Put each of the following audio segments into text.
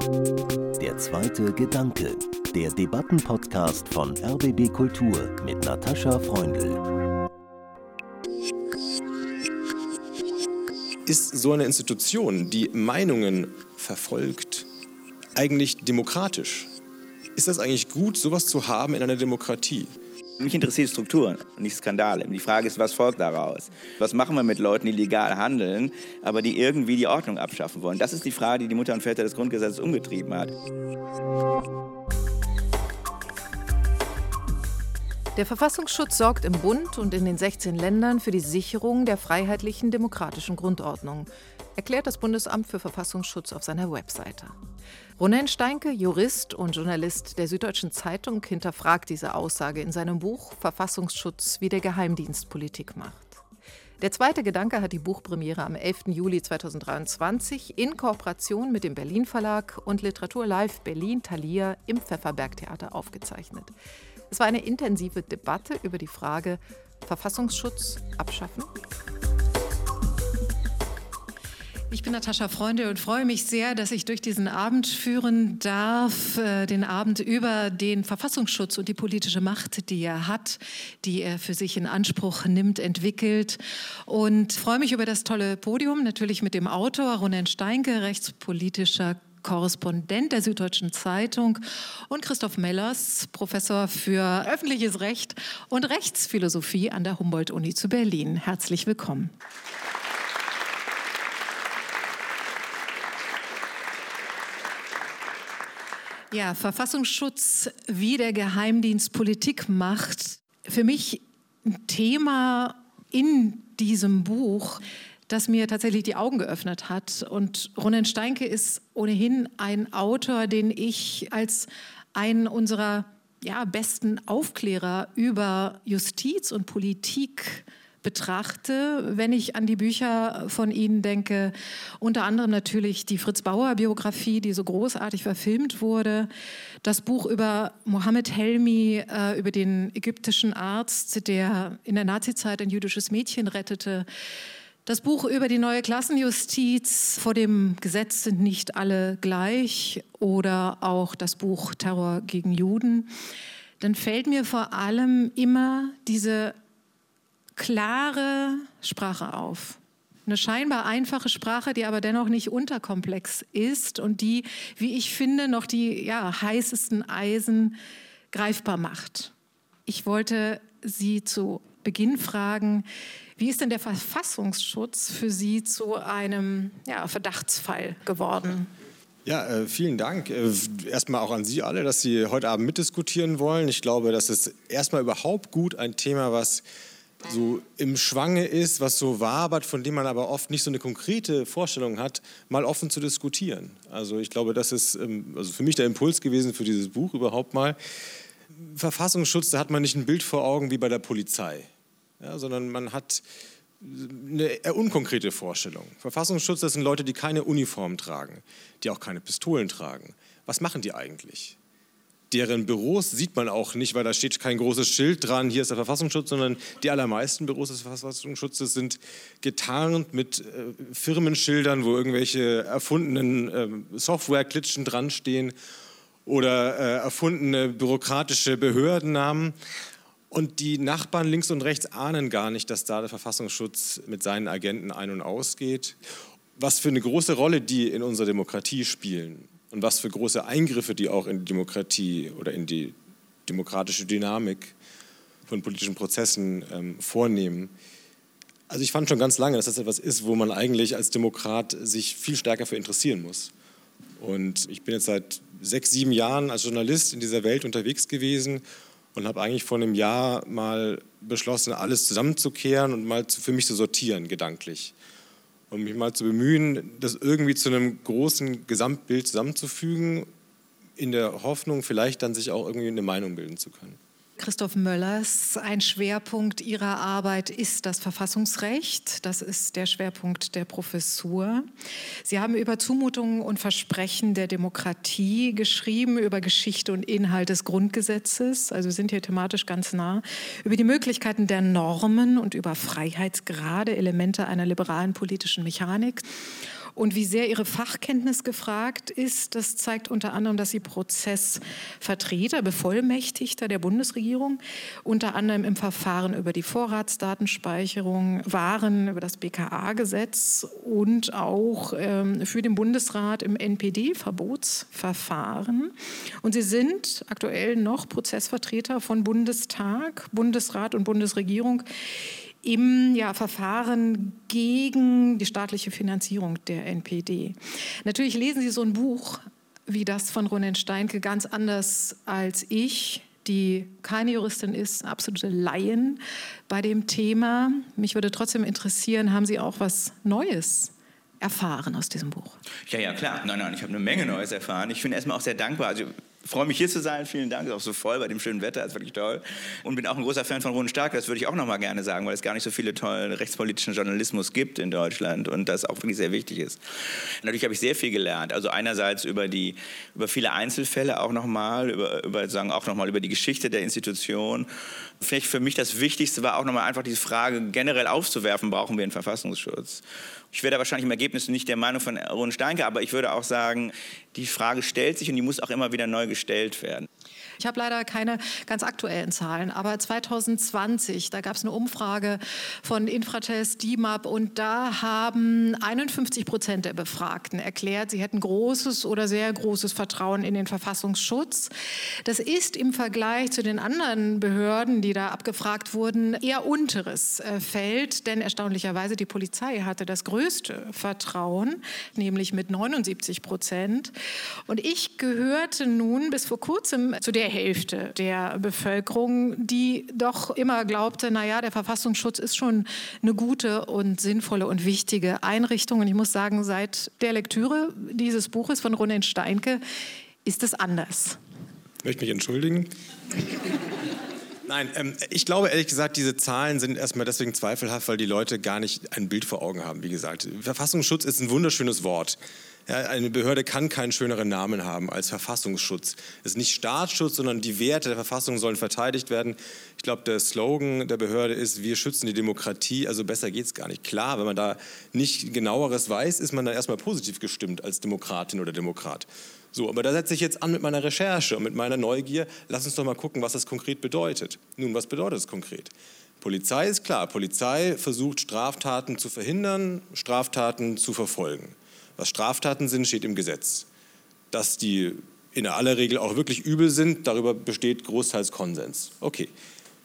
Der zweite Gedanke, der Debattenpodcast von RBB Kultur mit Natascha Freundl. Ist so eine Institution, die Meinungen verfolgt, eigentlich demokratisch? Ist das eigentlich gut, sowas zu haben in einer Demokratie? Mich interessiert Strukturen, nicht Skandale. Die Frage ist, was folgt daraus? Was machen wir mit Leuten, die legal handeln, aber die irgendwie die Ordnung abschaffen wollen? Das ist die Frage, die die Mutter und Väter des Grundgesetzes umgetrieben hat. Der Verfassungsschutz sorgt im Bund und in den 16 Ländern für die Sicherung der freiheitlichen demokratischen Grundordnung, erklärt das Bundesamt für Verfassungsschutz auf seiner Webseite. Ronen Steinke, Jurist und Journalist der Süddeutschen Zeitung, hinterfragt diese Aussage in seinem Buch Verfassungsschutz, wie der Geheimdienst Politik macht. Der zweite Gedanke hat die Buchpremiere am 11. Juli 2023 in Kooperation mit dem Berlin Verlag und Literatur Live Berlin Thalia im Pfefferberg-Theater aufgezeichnet. Es war eine intensive Debatte über die Frage Verfassungsschutz abschaffen ich bin Natascha Freunde und freue mich sehr, dass ich durch diesen Abend führen darf, äh, den Abend über den Verfassungsschutz und die politische Macht, die er hat, die er für sich in Anspruch nimmt, entwickelt. Und freue mich über das tolle Podium, natürlich mit dem Autor Ronen Steinke, rechtspolitischer Korrespondent der Süddeutschen Zeitung und Christoph Mellers, Professor für öffentliches Recht und Rechtsphilosophie an der Humboldt-Uni zu Berlin. Herzlich willkommen. Ja, Verfassungsschutz, wie der Geheimdienst Politik macht. Für mich ein Thema in diesem Buch, das mir tatsächlich die Augen geöffnet hat. Und Ronen Steinke ist ohnehin ein Autor, den ich als einen unserer ja, besten Aufklärer über Justiz und Politik betrachte, wenn ich an die Bücher von Ihnen denke. Unter anderem natürlich die Fritz Bauer Biografie, die so großartig verfilmt wurde. Das Buch über Mohammed Helmi, äh, über den ägyptischen Arzt, der in der Nazizeit ein jüdisches Mädchen rettete. Das Buch über die neue Klassenjustiz, vor dem Gesetz sind nicht alle gleich, oder auch das Buch Terror gegen Juden, dann fällt mir vor allem immer diese klare Sprache auf. Eine scheinbar einfache Sprache, die aber dennoch nicht unterkomplex ist und die, wie ich finde, noch die ja, heißesten Eisen greifbar macht. Ich wollte Sie zu Beginn fragen, wie ist denn der Verfassungsschutz für Sie zu einem ja, Verdachtsfall geworden? Ja, äh, vielen Dank. Äh, erstmal auch an Sie alle, dass Sie heute Abend mitdiskutieren wollen. Ich glaube, das ist erstmal überhaupt gut ein Thema, was so im Schwange ist, was so wabert, von dem man aber oft nicht so eine konkrete Vorstellung hat, mal offen zu diskutieren. Also ich glaube, das ist ähm, also für mich der Impuls gewesen für dieses Buch überhaupt mal. Verfassungsschutz, da hat man nicht ein Bild vor Augen wie bei der Polizei, ja, sondern man hat eine unkonkrete Vorstellung. Verfassungsschutz, das sind Leute, die keine Uniform tragen, die auch keine Pistolen tragen. Was machen die eigentlich? Deren Büros sieht man auch nicht, weil da steht kein großes Schild dran, hier ist der Verfassungsschutz, sondern die allermeisten Büros des Verfassungsschutzes sind getarnt mit äh, Firmenschildern, wo irgendwelche erfundenen äh, Softwareklitschen dran stehen oder äh, erfundene bürokratische Behördennamen. Und die Nachbarn links und rechts ahnen gar nicht, dass da der Verfassungsschutz mit seinen Agenten ein- und ausgeht. Was für eine große Rolle die in unserer Demokratie spielen und was für große Eingriffe die auch in die Demokratie oder in die demokratische Dynamik von politischen Prozessen ähm, vornehmen. Also ich fand schon ganz lange, dass das etwas ist, wo man eigentlich als Demokrat sich viel stärker für interessieren muss. Und ich bin jetzt seit sechs, sieben Jahren als Journalist in dieser Welt unterwegs gewesen und habe eigentlich vor einem Jahr mal beschlossen, alles zusammenzukehren und mal für mich zu sortieren, gedanklich und mich mal zu bemühen, das irgendwie zu einem großen Gesamtbild zusammenzufügen, in der Hoffnung, vielleicht dann sich auch irgendwie eine Meinung bilden zu können. Christoph Möllers, ein Schwerpunkt Ihrer Arbeit ist das Verfassungsrecht. Das ist der Schwerpunkt der Professur. Sie haben über Zumutungen und Versprechen der Demokratie geschrieben, über Geschichte und Inhalt des Grundgesetzes, also sind hier thematisch ganz nah, über die Möglichkeiten der Normen und über Freiheitsgrade, Elemente einer liberalen politischen Mechanik und wie sehr ihre Fachkenntnis gefragt ist. Das zeigt unter anderem, dass sie Prozessvertreter, Bevollmächtigter der Bundesregierung, unter anderem im Verfahren über die Vorratsdatenspeicherung waren, über das BKA-Gesetz und auch ähm, für den Bundesrat im NPD-Verbotsverfahren. Und sie sind aktuell noch Prozessvertreter von Bundestag, Bundesrat und Bundesregierung im ja, Verfahren gegen die staatliche Finanzierung der NPD. Natürlich lesen Sie so ein Buch wie das von Ronen Steinke ganz anders als ich, die keine Juristin ist, absolute Laien bei dem Thema. Mich würde trotzdem interessieren, haben Sie auch was Neues erfahren aus diesem Buch? Ja, ja, klar. Nein, nein, ich habe eine Menge Neues erfahren. Ich bin erstmal auch sehr dankbar. Also freue mich hier zu sein. Vielen Dank. Ist auch so voll bei dem schönen Wetter. Ist wirklich toll. Und bin auch ein großer Fan von Ronen Stark. Das würde ich auch noch mal gerne sagen, weil es gar nicht so viele tolle rechtspolitischen Journalismus gibt in Deutschland und das auch wirklich sehr wichtig ist. Natürlich habe ich sehr viel gelernt. Also einerseits über die über viele Einzelfälle auch noch mal über, über sagen auch noch mal über die Geschichte der Institution. Vielleicht für mich das Wichtigste war auch noch mal einfach diese Frage generell aufzuwerfen: Brauchen wir einen Verfassungsschutz? Ich werde wahrscheinlich im Ergebnis nicht der Meinung von Ron Steinke, aber ich würde auch sagen, die Frage stellt sich und die muss auch immer wieder neu gestellt werden. Ich habe leider keine ganz aktuellen Zahlen, aber 2020, da gab es eine Umfrage von Infratest, DIMAP und da haben 51 Prozent der Befragten erklärt, sie hätten großes oder sehr großes Vertrauen in den Verfassungsschutz. Das ist im Vergleich zu den anderen Behörden, die da abgefragt wurden, eher unteres äh, Feld, denn erstaunlicherweise die Polizei hatte das größte Vertrauen, nämlich mit 79 Prozent. Und ich gehörte nun bis vor kurzem zu der Hälfte der Bevölkerung, die doch immer glaubte, naja, der Verfassungsschutz ist schon eine gute und sinnvolle und wichtige Einrichtung. Und ich muss sagen, seit der Lektüre dieses Buches von Ronen Steinke ist es anders. Ich möchte mich entschuldigen. Nein, ähm, ich glaube ehrlich gesagt, diese Zahlen sind erstmal deswegen zweifelhaft, weil die Leute gar nicht ein Bild vor Augen haben. Wie gesagt, Verfassungsschutz ist ein wunderschönes Wort. Ja, eine Behörde kann keinen schöneren Namen haben als Verfassungsschutz. Es ist nicht Staatsschutz, sondern die Werte der Verfassung sollen verteidigt werden. Ich glaube, der Slogan der Behörde ist, wir schützen die Demokratie, also besser geht es gar nicht. Klar, wenn man da nicht genaueres weiß, ist man dann erstmal positiv gestimmt als Demokratin oder Demokrat. So, aber da setze ich jetzt an mit meiner Recherche und mit meiner Neugier. Lass uns doch mal gucken, was das konkret bedeutet. Nun, was bedeutet es konkret? Polizei ist klar. Polizei versucht Straftaten zu verhindern, Straftaten zu verfolgen. Was Straftaten sind, steht im Gesetz. Dass die in aller Regel auch wirklich übel sind, darüber besteht großteils Konsens. Okay.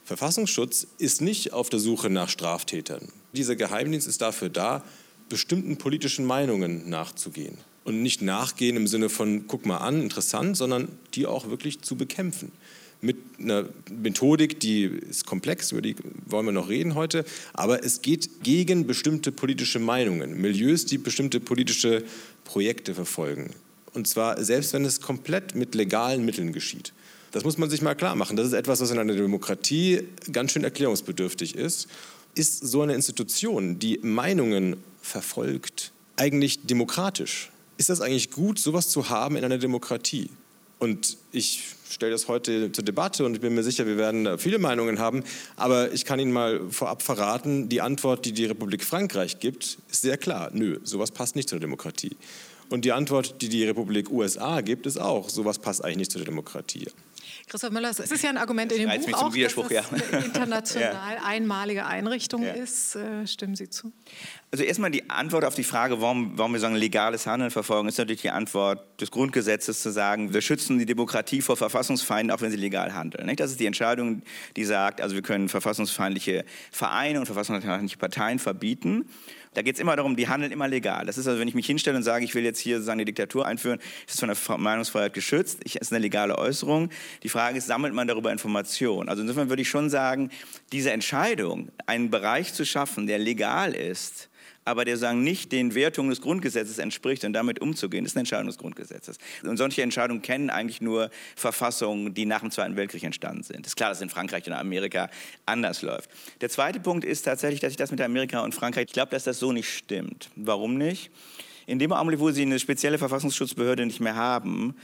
Verfassungsschutz ist nicht auf der Suche nach Straftätern. Dieser Geheimdienst ist dafür da, bestimmten politischen Meinungen nachzugehen. Und nicht nachgehen im Sinne von, guck mal an, interessant, sondern die auch wirklich zu bekämpfen mit einer Methodik, die ist komplex, über die wollen wir noch reden heute, aber es geht gegen bestimmte politische Meinungen, Milieus, die bestimmte politische Projekte verfolgen. Und zwar selbst wenn es komplett mit legalen Mitteln geschieht. Das muss man sich mal klar machen. Das ist etwas, was in einer Demokratie ganz schön erklärungsbedürftig ist. Ist so eine Institution, die Meinungen verfolgt, eigentlich demokratisch? Ist das eigentlich gut, sowas zu haben in einer Demokratie? Und ich stelle das heute zur Debatte und ich bin mir sicher, wir werden da viele Meinungen haben. Aber ich kann Ihnen mal vorab verraten, die Antwort, die die Republik Frankreich gibt, ist sehr klar. Nö, sowas passt nicht zur Demokratie. Und die Antwort, die die Republik USA gibt, ist auch, sowas passt eigentlich nicht zur Demokratie. Christoph Müller, es ist ja ein Argument in dem Buch auch, dass es ja. eine international ja. einmalige Einrichtung ja. ist. Äh, stimmen Sie zu? Also erstmal die Antwort auf die Frage, warum, warum wir sagen, legales Handeln verfolgen, ist natürlich die Antwort des Grundgesetzes zu sagen, wir schützen die Demokratie vor Verfassungsfeinden, auch wenn sie legal handeln. Das ist die Entscheidung, die sagt, also wir können verfassungsfeindliche Vereine und verfassungsfeindliche Parteien verbieten. Da geht es immer darum, die handeln immer legal. Das ist also, wenn ich mich hinstelle und sage, ich will jetzt hier sozusagen eine Diktatur einführen, ist es von der Meinungsfreiheit geschützt. Ich, ist eine legale Äußerung. Die Frage ist, sammelt man darüber Informationen? Also insofern würde ich schon sagen, diese Entscheidung, einen Bereich zu schaffen, der legal ist, aber der sagen nicht den Wertungen des Grundgesetzes entspricht und damit umzugehen, ist eine Entscheidung des Grundgesetzes. Und solche Entscheidungen kennen eigentlich nur Verfassungen, die nach dem Zweiten Weltkrieg entstanden sind. Ist klar, dass in Frankreich und Amerika anders läuft. Der zweite Punkt ist tatsächlich, dass ich das mit Amerika und Frankreich, ich glaube, dass das so nicht stimmt. Warum nicht? In dem Augenblick, wo sie eine spezielle Verfassungsschutzbehörde nicht mehr haben,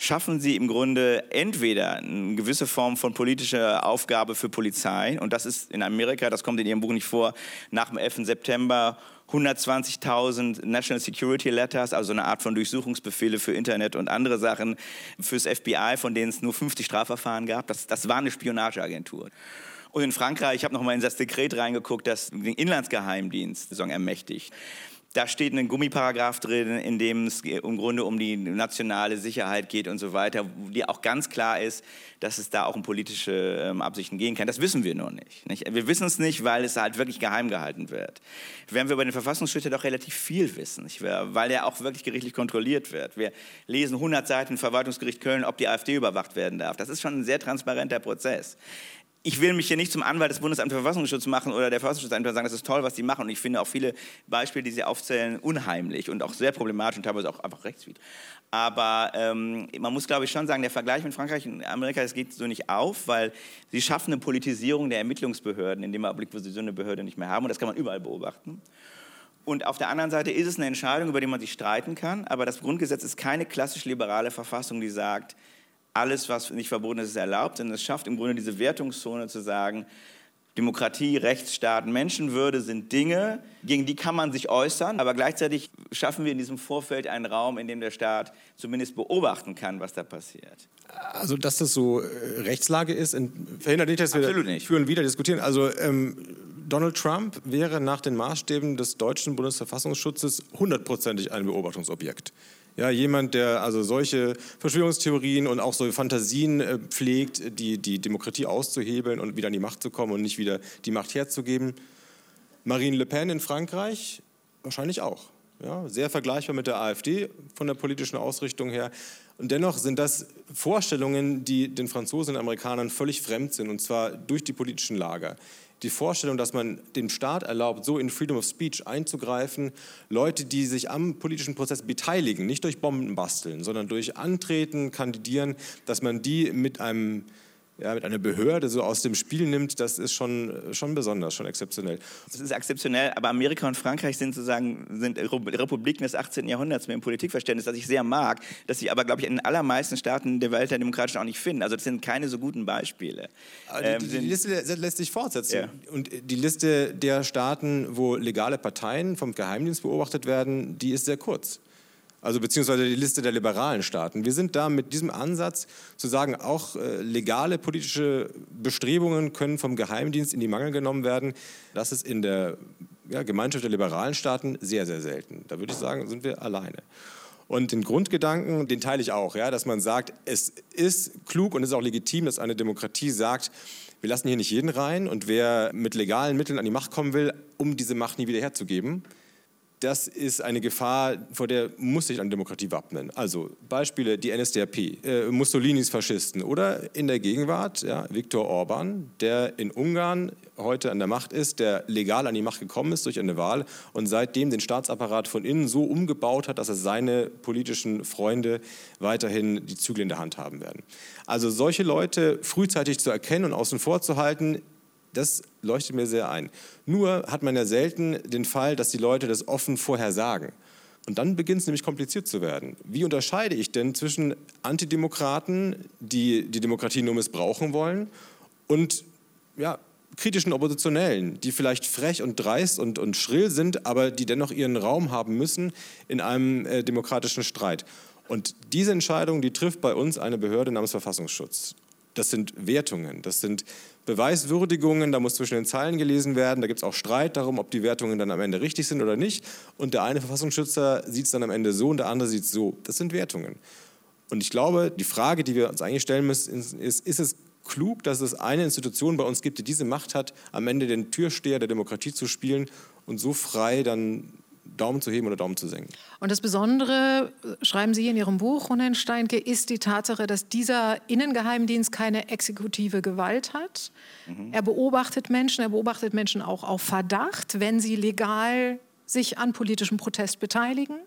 schaffen sie im Grunde entweder eine gewisse Form von politischer Aufgabe für Polizei, und das ist in Amerika, das kommt in ihrem Buch nicht vor, nach dem 11. September 120.000 National Security Letters, also eine Art von Durchsuchungsbefehle für Internet und andere Sachen fürs FBI, von denen es nur 50 Strafverfahren gab. Das, das war eine Spionageagentur. Und in Frankreich, ich habe noch mal in das Dekret reingeguckt, das den Inlandsgeheimdienst ermächtigt. Da steht ein Gummiparagraph drin, in dem es im Grunde um die nationale Sicherheit geht und so weiter, die auch ganz klar ist, dass es da auch um politische ähm, Absichten gehen kann. Das wissen wir nur nicht, nicht. Wir wissen es nicht, weil es halt wirklich geheim gehalten wird. Während wir bei den Verfassungsschutz doch relativ viel wissen, nicht? weil er auch wirklich gerichtlich kontrolliert wird. Wir lesen 100 Seiten Verwaltungsgericht Köln, ob die AfD überwacht werden darf. Das ist schon ein sehr transparenter Prozess ich will mich hier nicht zum Anwalt des Bundesamts für Verfassungsschutz machen oder der Verfassungsschutzamt sagen, das ist toll, was die machen. Und ich finde auch viele Beispiele, die sie aufzählen, unheimlich und auch sehr problematisch und teilweise auch einfach rechtswidrig. Aber ähm, man muss, glaube ich, schon sagen, der Vergleich mit Frankreich und Amerika, das geht so nicht auf, weil sie schaffen eine Politisierung der Ermittlungsbehörden in dem Augenblick, wo sie so eine Behörde nicht mehr haben. Und das kann man überall beobachten. Und auf der anderen Seite ist es eine Entscheidung, über die man sich streiten kann. Aber das Grundgesetz ist keine klassisch liberale Verfassung, die sagt, alles, was nicht verboten ist, ist erlaubt. Denn es schafft im Grunde diese Wertungszone zu sagen, Demokratie, Rechtsstaat, Menschenwürde sind Dinge, gegen die kann man sich äußern, aber gleichzeitig schaffen wir in diesem Vorfeld einen Raum, in dem der Staat zumindest beobachten kann, was da passiert. Also, dass das so äh, Rechtslage ist, verhindert nicht, dass wir Absolut nicht. führen wieder diskutieren. Also, ähm, Donald Trump wäre nach den Maßstäben des deutschen Bundesverfassungsschutzes hundertprozentig ein Beobachtungsobjekt. Ja, jemand, der also solche Verschwörungstheorien und auch solche Fantasien äh, pflegt, die, die Demokratie auszuhebeln und wieder an die Macht zu kommen und nicht wieder die Macht herzugeben. Marine Le Pen in Frankreich wahrscheinlich auch. Ja, sehr vergleichbar mit der AfD von der politischen Ausrichtung her. Und dennoch sind das Vorstellungen, die den Franzosen und Amerikanern völlig fremd sind, und zwar durch die politischen Lager die Vorstellung, dass man dem Staat erlaubt, so in Freedom of Speech einzugreifen, Leute, die sich am politischen Prozess beteiligen, nicht durch Bomben basteln, sondern durch Antreten, Kandidieren, dass man die mit einem ja, mit einer Behörde so aus dem Spiel nimmt, das ist schon, schon besonders, schon exzeptionell. Das ist exzeptionell, aber Amerika und Frankreich sind sozusagen sind Republiken des 18. Jahrhunderts mit dem Politikverständnis, das ich sehr mag, das sich aber, glaube ich, in den allermeisten Staaten der Welt der Demokratischen auch nicht finden. Also das sind keine so guten Beispiele. Ähm, die, die, Liste lässt sich fortsetzen. Ja. Und die Liste der Staaten, wo legale Parteien vom Geheimdienst beobachtet werden, die ist sehr kurz also beziehungsweise die Liste der liberalen Staaten. Wir sind da mit diesem Ansatz zu sagen, auch äh, legale politische Bestrebungen können vom Geheimdienst in die Mangel genommen werden. Das ist in der ja, Gemeinschaft der liberalen Staaten sehr, sehr selten. Da würde ich sagen, sind wir alleine. Und den Grundgedanken, den teile ich auch, ja, dass man sagt, es ist klug und es ist auch legitim, dass eine Demokratie sagt, wir lassen hier nicht jeden rein und wer mit legalen Mitteln an die Macht kommen will, um diese Macht nie wieder herzugeben, das ist eine Gefahr, vor der muss sich eine Demokratie wappnen. Also Beispiele, die NSDAP, äh, Mussolinis Faschisten oder in der Gegenwart ja, Viktor Orban, der in Ungarn heute an der Macht ist, der legal an die Macht gekommen ist durch eine Wahl und seitdem den Staatsapparat von innen so umgebaut hat, dass er seine politischen Freunde weiterhin die Zügel in der Hand haben werden. Also solche Leute frühzeitig zu erkennen und außen vor zu halten, das leuchtet mir sehr ein. Nur hat man ja selten den Fall, dass die Leute das offen vorher sagen. Und dann beginnt es nämlich kompliziert zu werden. Wie unterscheide ich denn zwischen Antidemokraten, die die Demokratie nur missbrauchen wollen, und ja, kritischen Oppositionellen, die vielleicht frech und dreist und, und schrill sind, aber die dennoch ihren Raum haben müssen in einem äh, demokratischen Streit. Und diese Entscheidung, die trifft bei uns eine Behörde namens Verfassungsschutz. Das sind Wertungen, das sind Beweiswürdigungen, da muss zwischen den Zeilen gelesen werden, da gibt es auch Streit darum, ob die Wertungen dann am Ende richtig sind oder nicht. Und der eine Verfassungsschützer sieht es dann am Ende so und der andere sieht es so. Das sind Wertungen. Und ich glaube, die Frage, die wir uns eigentlich stellen müssen, ist, ist es klug, dass es eine Institution bei uns gibt, die diese Macht hat, am Ende den Türsteher der Demokratie zu spielen und so frei dann Daumen zu heben oder Daumen zu senken. Und das Besondere, schreiben Sie in Ihrem Buch, Ronen Steinke, ist die Tatsache, dass dieser Innengeheimdienst keine exekutive Gewalt hat. Mhm. Er beobachtet Menschen, er beobachtet Menschen auch auf Verdacht, wenn sie legal sich an politischem Protest beteiligen.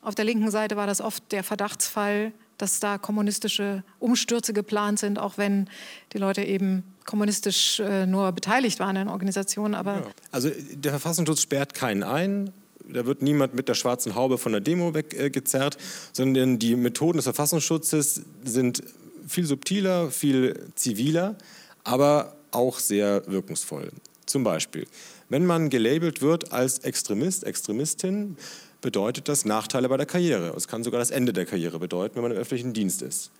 Auf der linken Seite war das oft der Verdachtsfall, dass da kommunistische Umstürze geplant sind, auch wenn die Leute eben kommunistisch äh, nur beteiligt waren in Organisationen. Aber ja. Also der Verfassungsschutz sperrt keinen ein, da wird niemand mit der schwarzen Haube von der Demo weggezerrt, sondern die Methoden des Verfassungsschutzes sind viel subtiler, viel ziviler, aber auch sehr wirkungsvoll. Zum Beispiel Wenn man gelabelt wird als Extremist, Extremistin, bedeutet das Nachteile bei der Karriere. Es kann sogar das Ende der Karriere bedeuten, wenn man im öffentlichen Dienst ist.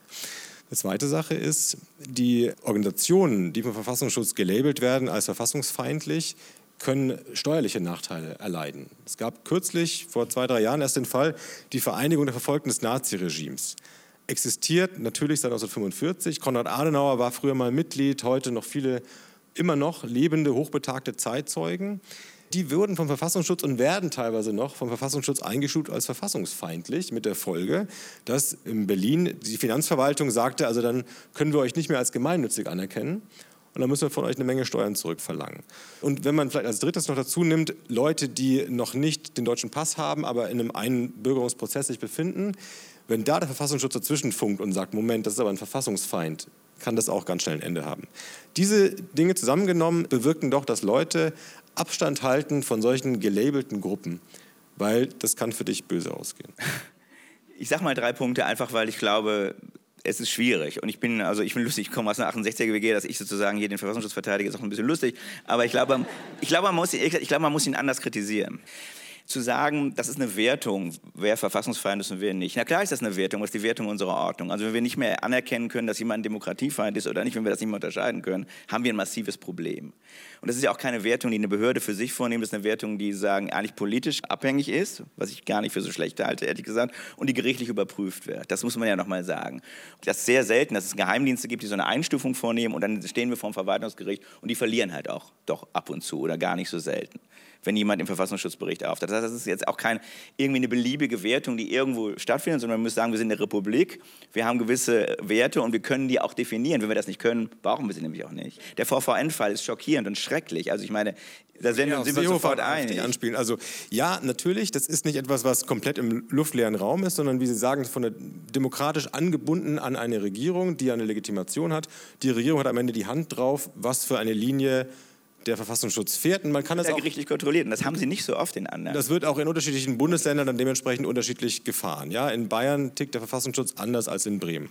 Die zweite Sache ist, die Organisationen, die vom Verfassungsschutz gelabelt werden als verfassungsfeindlich, können steuerliche Nachteile erleiden. Es gab kürzlich, vor zwei, drei Jahren erst den Fall, die Vereinigung der Verfolgten des Naziregimes. Existiert natürlich seit 1945. Konrad Adenauer war früher mal Mitglied, heute noch viele immer noch lebende, hochbetagte Zeitzeugen die würden vom Verfassungsschutz und werden teilweise noch vom Verfassungsschutz eingestuft als verfassungsfeindlich, mit der Folge, dass in Berlin die Finanzverwaltung sagte, also dann können wir euch nicht mehr als gemeinnützig anerkennen. Und dann müssen wir von euch eine Menge Steuern zurückverlangen. Und wenn man vielleicht als drittes noch dazu nimmt, Leute, die noch nicht den deutschen Pass haben, aber in einem Einbürgerungsprozess sich befinden, wenn da der Verfassungsschutz dazwischen funkt und sagt, Moment, das ist aber ein Verfassungsfeind, kann das auch ganz schnell ein Ende haben. Diese Dinge zusammengenommen bewirken doch, dass Leute Abstand halten von solchen gelabelten Gruppen, weil das kann für dich böse ausgehen. Ich sage mal drei Punkte, einfach weil ich glaube, es ist schwierig. Und ich bin, also ich bin lustig, ich komme aus einer 68er WG, dass ich sozusagen hier den Verfassungsschutz verteidige, ist auch ein bisschen lustig. Aber ich glaube, ich glaube, man, muss, ich glaube, man muss ihn anders kritisieren zu sagen, das ist eine Wertung, wer verfassungsfeind ist und wer nicht. Na klar ist das eine Wertung, das ist die Wertung unserer Ordnung. Also wenn wir nicht mehr anerkennen können, dass jemand ein Demokratiefeind ist oder nicht, wenn wir das nicht mehr unterscheiden können, haben wir ein massives Problem. Und das ist ja auch keine Wertung, die eine Behörde für sich vornimmt, das ist eine Wertung, die sagen, eigentlich politisch abhängig ist, was ich gar nicht für so schlecht halte, ehrlich gesagt, und die gerichtlich überprüft wird. Das muss man ja nochmal sagen. Das ist sehr selten, dass es Geheimdienste gibt, die so eine Einstufung vornehmen und dann stehen wir vor dem Verwaltungsgericht und die verlieren halt auch doch ab und zu oder gar nicht so selten wenn jemand im Verfassungsschutzbericht auftaucht. Das heißt, das ist jetzt auch keine irgendwie eine beliebige Wertung, die irgendwo stattfindet, sondern man muss sagen, wir sind eine Republik, wir haben gewisse Werte und wir können die auch definieren. Wenn wir das nicht können, brauchen wir sie nämlich auch nicht. Der VVN-Fall ist schockierend und schrecklich. Also ich meine, da sind, ja, wir sofort einig. Anspielen. Also ja, natürlich, das ist nicht etwas, was komplett im luftleeren Raum ist, sondern wie Sie sagen, von der, demokratisch angebunden an eine Regierung, die eine Legitimation hat. Die Regierung hat am Ende die Hand drauf, was für eine Linie der Verfassungsschutz fährt. Und man kann das auch gerichtlich kontrolliert. Und das haben sie nicht so oft in anderen. Das wird auch in unterschiedlichen Bundesländern dann dementsprechend unterschiedlich gefahren. Ja, in Bayern tickt der Verfassungsschutz anders als in Bremen.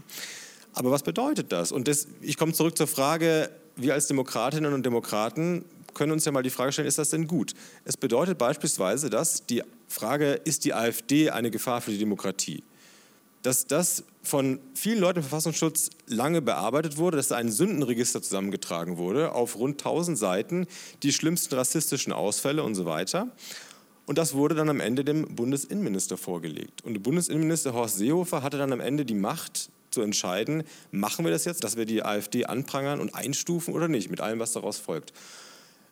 Aber was bedeutet das? Und das, ich komme zurück zur Frage, wir als Demokratinnen und Demokraten können uns ja mal die Frage stellen, ist das denn gut? Es bedeutet beispielsweise, dass die Frage, ist die AfD eine Gefahr für die Demokratie? dass das von vielen Leuten im Verfassungsschutz lange bearbeitet wurde, dass da ein Sündenregister zusammengetragen wurde auf rund 1000 Seiten, die schlimmsten rassistischen Ausfälle und so weiter. Und das wurde dann am Ende dem Bundesinnenminister vorgelegt. Und der Bundesinnenminister Horst Seehofer hatte dann am Ende die Macht zu entscheiden, machen wir das jetzt, dass wir die AfD anprangern und einstufen oder nicht, mit allem, was daraus folgt.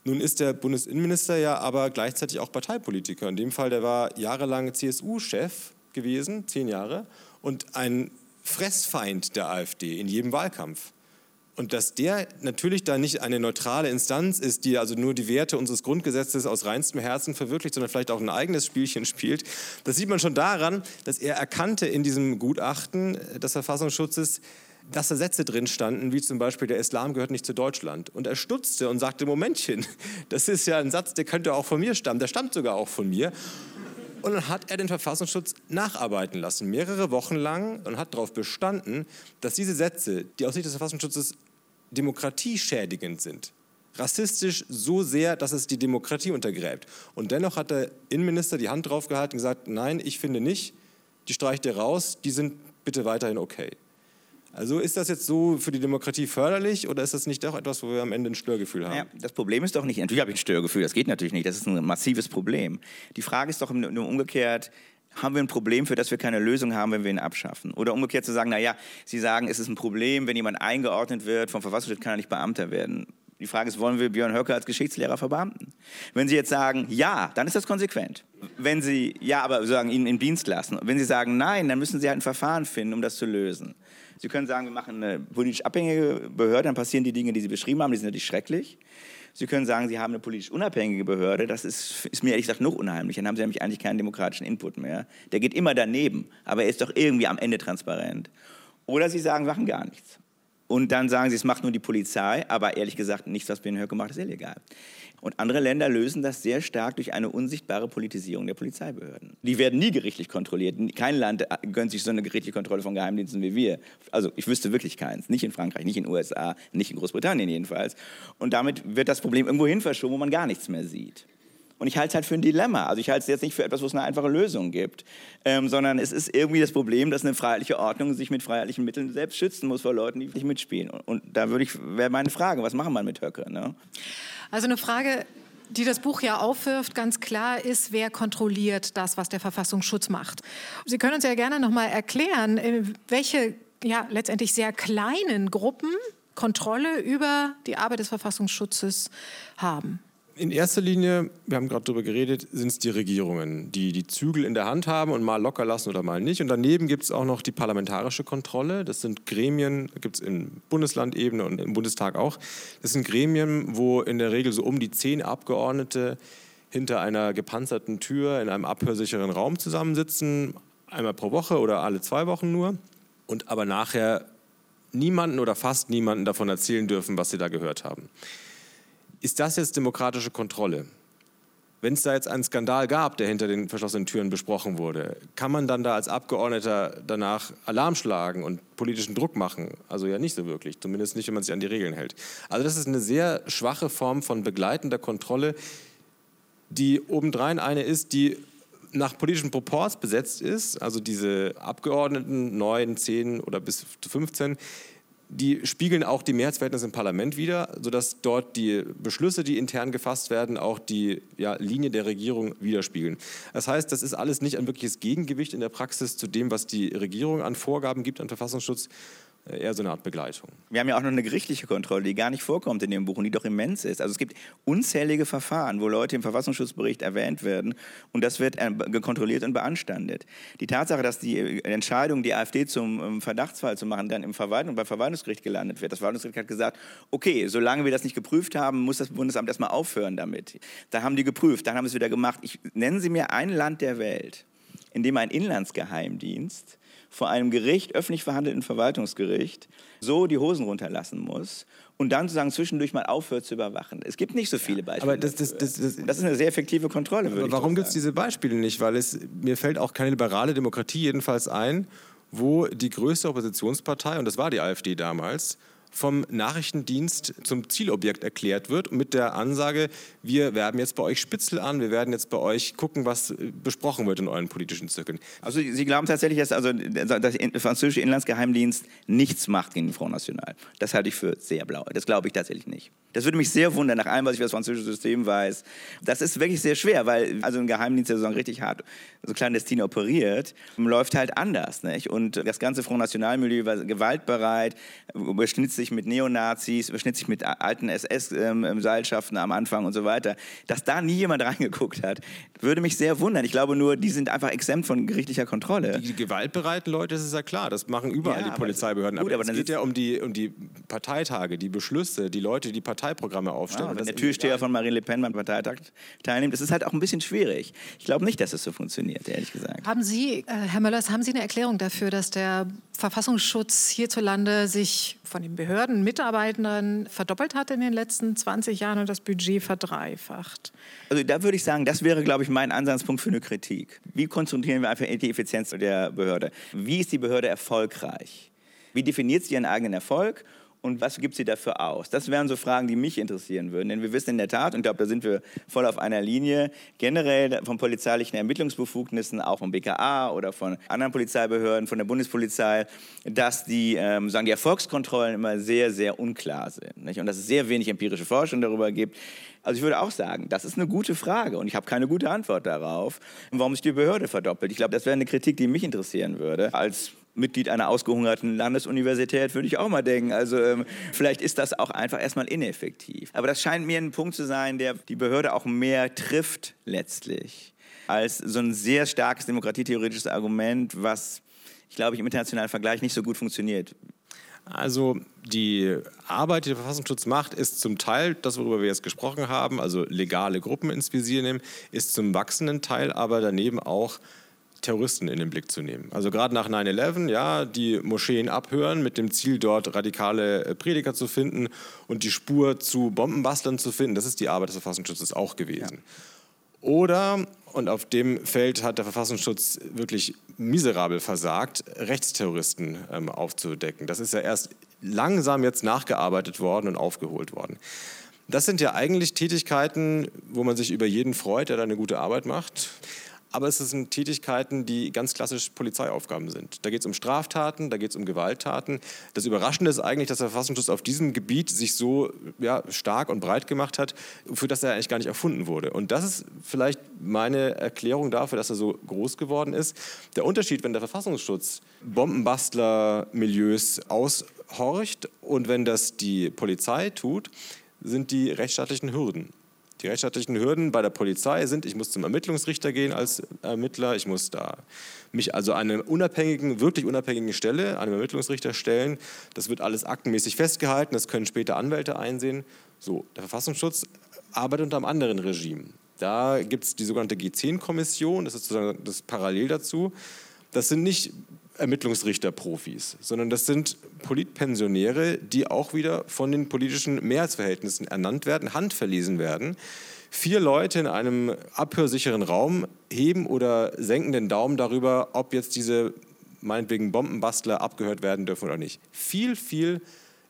Nun ist der Bundesinnenminister ja aber gleichzeitig auch Parteipolitiker. In dem Fall, der war jahrelang CSU-Chef gewesen, zehn Jahre, und ein Fressfeind der AfD in jedem Wahlkampf. Und dass der natürlich da nicht eine neutrale Instanz ist, die also nur die Werte unseres Grundgesetzes aus reinstem Herzen verwirklicht, sondern vielleicht auch ein eigenes Spielchen spielt, das sieht man schon daran, dass er erkannte in diesem Gutachten des Verfassungsschutzes, dass da Sätze drin standen, wie zum Beispiel, der Islam gehört nicht zu Deutschland. Und er stutzte und sagte, Momentchen, das ist ja ein Satz, der könnte auch von mir stammen, der stammt sogar auch von mir. Und dann hat er den Verfassungsschutz nacharbeiten lassen, mehrere Wochen lang, und hat darauf bestanden, dass diese Sätze, die aus Sicht des Verfassungsschutzes demokratieschädigend sind, rassistisch so sehr, dass es die Demokratie untergräbt. Und dennoch hat der Innenminister die Hand drauf gehalten und gesagt, nein, ich finde nicht, die streicht ihr raus, die sind bitte weiterhin okay. Also ist das jetzt so für die Demokratie förderlich oder ist das nicht auch etwas, wo wir am Ende ein Störgefühl haben? Ja, das Problem ist doch nicht, natürlich habe ich ein Störgefühl, das geht natürlich nicht, das ist ein massives Problem. Die Frage ist doch nur umgekehrt, haben wir ein Problem, für das wir keine Lösung haben, wenn wir ihn abschaffen? Oder umgekehrt zu sagen, naja, Sie sagen, es ist ein Problem, wenn jemand eingeordnet wird vom Verfassungsschutz, kann er nicht Beamter werden. Die Frage ist, wollen wir Björn Höcke als Geschichtslehrer verbeamten? Wenn Sie jetzt sagen, ja, dann ist das konsequent. Wenn Sie, ja, aber sagen, ihn in Dienst lassen. Wenn Sie sagen, nein, dann müssen Sie halt ein Verfahren finden, um das zu lösen. Sie können sagen, wir machen eine politisch abhängige Behörde, dann passieren die Dinge, die Sie beschrieben haben, die sind natürlich schrecklich. Sie können sagen, Sie haben eine politisch unabhängige Behörde, das ist, ist mir ehrlich gesagt noch unheimlich. Dann haben Sie nämlich eigentlich keinen demokratischen Input mehr. Der geht immer daneben, aber er ist doch irgendwie am Ende transparent. Oder Sie sagen, wir machen gar nichts. Und dann sagen sie, es macht nur die Polizei, aber ehrlich gesagt, nichts, was Ben Höcke macht, ist illegal. Und andere Länder lösen das sehr stark durch eine unsichtbare Politisierung der Polizeibehörden. Die werden nie gerichtlich kontrolliert. Kein Land gönnt sich so eine gerichtliche Kontrolle von Geheimdiensten wie wir. Also ich wüsste wirklich keins. Nicht in Frankreich, nicht in den USA, nicht in Großbritannien jedenfalls. Und damit wird das Problem irgendwo hin verschoben, wo man gar nichts mehr sieht. Und ich halte es halt für ein Dilemma. Also ich halte es jetzt nicht für etwas, wo es eine einfache Lösung gibt, ähm, sondern es ist irgendwie das Problem, dass eine freiheitliche Ordnung sich mit freiheitlichen Mitteln selbst schützen muss vor Leuten, die nicht mitspielen. Und, und da würde ich, wäre meine Frage, was machen wir mit Höcke? Ne? Also eine Frage, die das Buch ja aufwirft, ganz klar ist, wer kontrolliert das, was der Verfassungsschutz macht. Sie können uns ja gerne noch mal erklären, äh, welche ja letztendlich sehr kleinen Gruppen Kontrolle über die Arbeit des Verfassungsschutzes haben. In erster Linie, wir haben gerade darüber geredet, sind es die Regierungen, die die Zügel in der Hand haben und mal locker lassen oder mal nicht. Und daneben gibt es auch noch die parlamentarische Kontrolle. Das sind Gremien, gibt es in Bundeslandebene und im Bundestag auch. Das sind Gremien, wo in der Regel so um die zehn Abgeordnete hinter einer gepanzerten Tür in einem abhörsicheren Raum zusammensitzen, einmal pro Woche oder alle zwei Wochen nur. Und aber nachher niemanden oder fast niemanden davon erzählen dürfen, was sie da gehört haben. Ist das jetzt demokratische Kontrolle? Wenn es da jetzt einen Skandal gab, der hinter den verschlossenen Türen besprochen wurde, kann man dann da als Abgeordneter danach Alarm schlagen und politischen Druck machen? Also ja nicht so wirklich, zumindest nicht, wenn man sich an die Regeln hält. Also das ist eine sehr schwache Form von begleitender Kontrolle, die obendrein eine ist, die nach politischen Proports besetzt ist. Also diese Abgeordneten, neun, zehn oder bis 15, die spiegeln auch die Mehrheitsverhältnisse im Parlament wider, sodass dort die Beschlüsse, die intern gefasst werden, auch die ja, Linie der Regierung widerspiegeln. Das heißt, das ist alles nicht ein wirkliches Gegengewicht in der Praxis zu dem, was die Regierung an Vorgaben gibt an Verfassungsschutz, eher so eine Art Begleitung. Wir haben ja auch noch eine gerichtliche Kontrolle, die gar nicht vorkommt in dem Buch und die doch immens ist. Also es gibt unzählige Verfahren, wo Leute im Verfassungsschutzbericht erwähnt werden und das wird äh, gekontrolliert und beanstandet. Die Tatsache, dass die äh, Entscheidung, die AfD zum ähm, Verdachtsfall zu machen, dann im Verwaltung, beim Verwaltungsgericht gelandet wird. Das Verwaltungsgericht hat gesagt, okay, solange wir das nicht geprüft haben, muss das Bundesamt erstmal aufhören damit. Da haben die geprüft, dann haben sie es wieder gemacht. Ich, nennen Sie mir ein Land der Welt, in dem ein Inlandsgeheimdienst vor einem Gericht, öffentlich verhandelten Verwaltungsgericht, so die Hosen runterlassen muss und dann sozusagen zwischendurch mal aufhört zu überwachen. Es gibt nicht so viele Beispiele. Aber das, das, das, das, das ist eine sehr effektive Kontrolle, würde aber Warum gibt es diese Beispiele nicht? Weil es, mir fällt auch keine liberale Demokratie jedenfalls ein, wo die größte Oppositionspartei, und das war die AfD damals, vom Nachrichtendienst zum Zielobjekt erklärt wird mit der Ansage, wir werben jetzt bei euch Spitzel an, wir werden jetzt bei euch gucken, was äh, besprochen wird in euren politischen Zirkeln. Also Sie glauben tatsächlich, dass also der französische Inlandsgeheimdienst nichts macht gegen den Front National. Das halte ich für sehr blau. Das glaube ich tatsächlich nicht. Das würde mich sehr wundern, nach allem, was ich über das französische System weiß. Das ist wirklich sehr schwer, weil also ein Geheimdienst, der sozusagen richtig hart, so clandestin operiert, läuft halt anders. Nicht? Und das ganze Front National-Milieu war gewaltbereit, überschnitt sich mit Neonazis, überschnitt sich mit alten SS-Seilschaften am Anfang und so weiter. Dass da nie jemand reingeguckt hat, würde mich sehr wundern. Ich glaube nur, die sind einfach exempt von gerichtlicher Kontrolle. Die gewaltbereiten Leute, das ist ja klar, das machen überall ja, die Polizeibehörden. Gut, aber, aber es geht ja um die, um die Parteitage, die Beschlüsse, die Leute, die Parteiprogramme aufstellen. Ja, wenn der Türsteher von Marine Le Pen beim Parteitag teilnimmt, das ist halt auch ein bisschen schwierig. Ich glaube nicht, dass es so funktioniert, ehrlich gesagt. Haben Sie, äh, Herr Möllers, haben Sie eine Erklärung dafür, dass der Verfassungsschutz hierzulande sich von den Behörden, Mitarbeitenden verdoppelt hat in den letzten 20 Jahren und das Budget verdreifacht? Also da würde ich sagen, das wäre, glaube ich, mein Ansatzpunkt für eine Kritik. Wie konzentrieren wir einfach die Effizienz der Behörde? Wie ist die Behörde erfolgreich? Wie definiert sie ihren eigenen Erfolg? Und was gibt sie dafür aus? Das wären so Fragen, die mich interessieren würden. Denn wir wissen in der Tat, und ich glaube, da sind wir voll auf einer Linie, generell von polizeilichen Ermittlungsbefugnissen, auch vom BKA oder von anderen Polizeibehörden, von der Bundespolizei, dass die, ähm, sagen, die Erfolgskontrollen immer sehr, sehr unklar sind. Nicht? Und dass es sehr wenig empirische Forschung darüber gibt. Also ich würde auch sagen, das ist eine gute Frage und ich habe keine gute Antwort darauf, warum sich die Behörde verdoppelt. Ich glaube, das wäre eine Kritik, die mich interessieren würde als Mitglied einer ausgehungerten Landesuniversität, würde ich auch mal denken. Also ähm, vielleicht ist das auch einfach erstmal ineffektiv. Aber das scheint mir ein Punkt zu sein, der die Behörde auch mehr trifft letztlich, als so ein sehr starkes demokratietheoretisches Argument, was, ich glaube, im internationalen Vergleich nicht so gut funktioniert. Also die Arbeit, die der Verfassungsschutz macht, ist zum Teil das, worüber wir jetzt gesprochen haben, also legale Gruppen ins Visier nehmen, ist zum wachsenden Teil aber daneben auch Terroristen in den Blick zu nehmen. Also gerade nach 9-11, ja, die Moscheen abhören mit dem Ziel, dort radikale äh, Prediger zu finden und die Spur zu Bombenbastlern zu finden, das ist die Arbeit des Verfassungsschutzes auch gewesen. Ja. Oder, und auf dem Feld hat der Verfassungsschutz wirklich miserabel versagt, Rechtsterroristen ähm, aufzudecken. Das ist ja erst langsam jetzt nachgearbeitet worden und aufgeholt worden. Das sind ja eigentlich Tätigkeiten, wo man sich über jeden freut, der da eine gute Arbeit macht. Aber es sind Tätigkeiten, die ganz klassisch Polizeiaufgaben sind. Da geht es um Straftaten, da geht es um Gewalttaten. Das Überraschende ist eigentlich, dass der Verfassungsschutz auf diesem Gebiet sich so ja, stark und breit gemacht hat, für das er eigentlich gar nicht erfunden wurde. Und das ist vielleicht meine Erklärung dafür, dass er so groß geworden ist. Der Unterschied, wenn der Verfassungsschutz Bombenbastler-Milieus aushorcht und wenn das die Polizei tut, sind die rechtsstaatlichen Hürden. Die rechtsstaatlichen Hürden bei der Polizei sind, ich muss zum Ermittlungsrichter gehen als Ermittler, ich muss da mich also an einer unabhängigen, wirklich unabhängigen Stelle, einem Ermittlungsrichter stellen. Das wird alles aktenmäßig festgehalten, das können später Anwälte einsehen. So, der Verfassungsschutz arbeitet unter einem anderen Regime. Da gibt es die sogenannte G10-Kommission, das ist sozusagen das parallel dazu. Das sind nicht Ermittlungsrichter-Profis, sondern das sind Politpensionäre, die auch wieder von den politischen Mehrheitsverhältnissen ernannt werden, handverlesen werden. Vier Leute in einem abhörsicheren Raum heben oder senken den Daumen darüber, ob jetzt diese meinetwegen Bombenbastler abgehört werden dürfen oder nicht. Viel, viel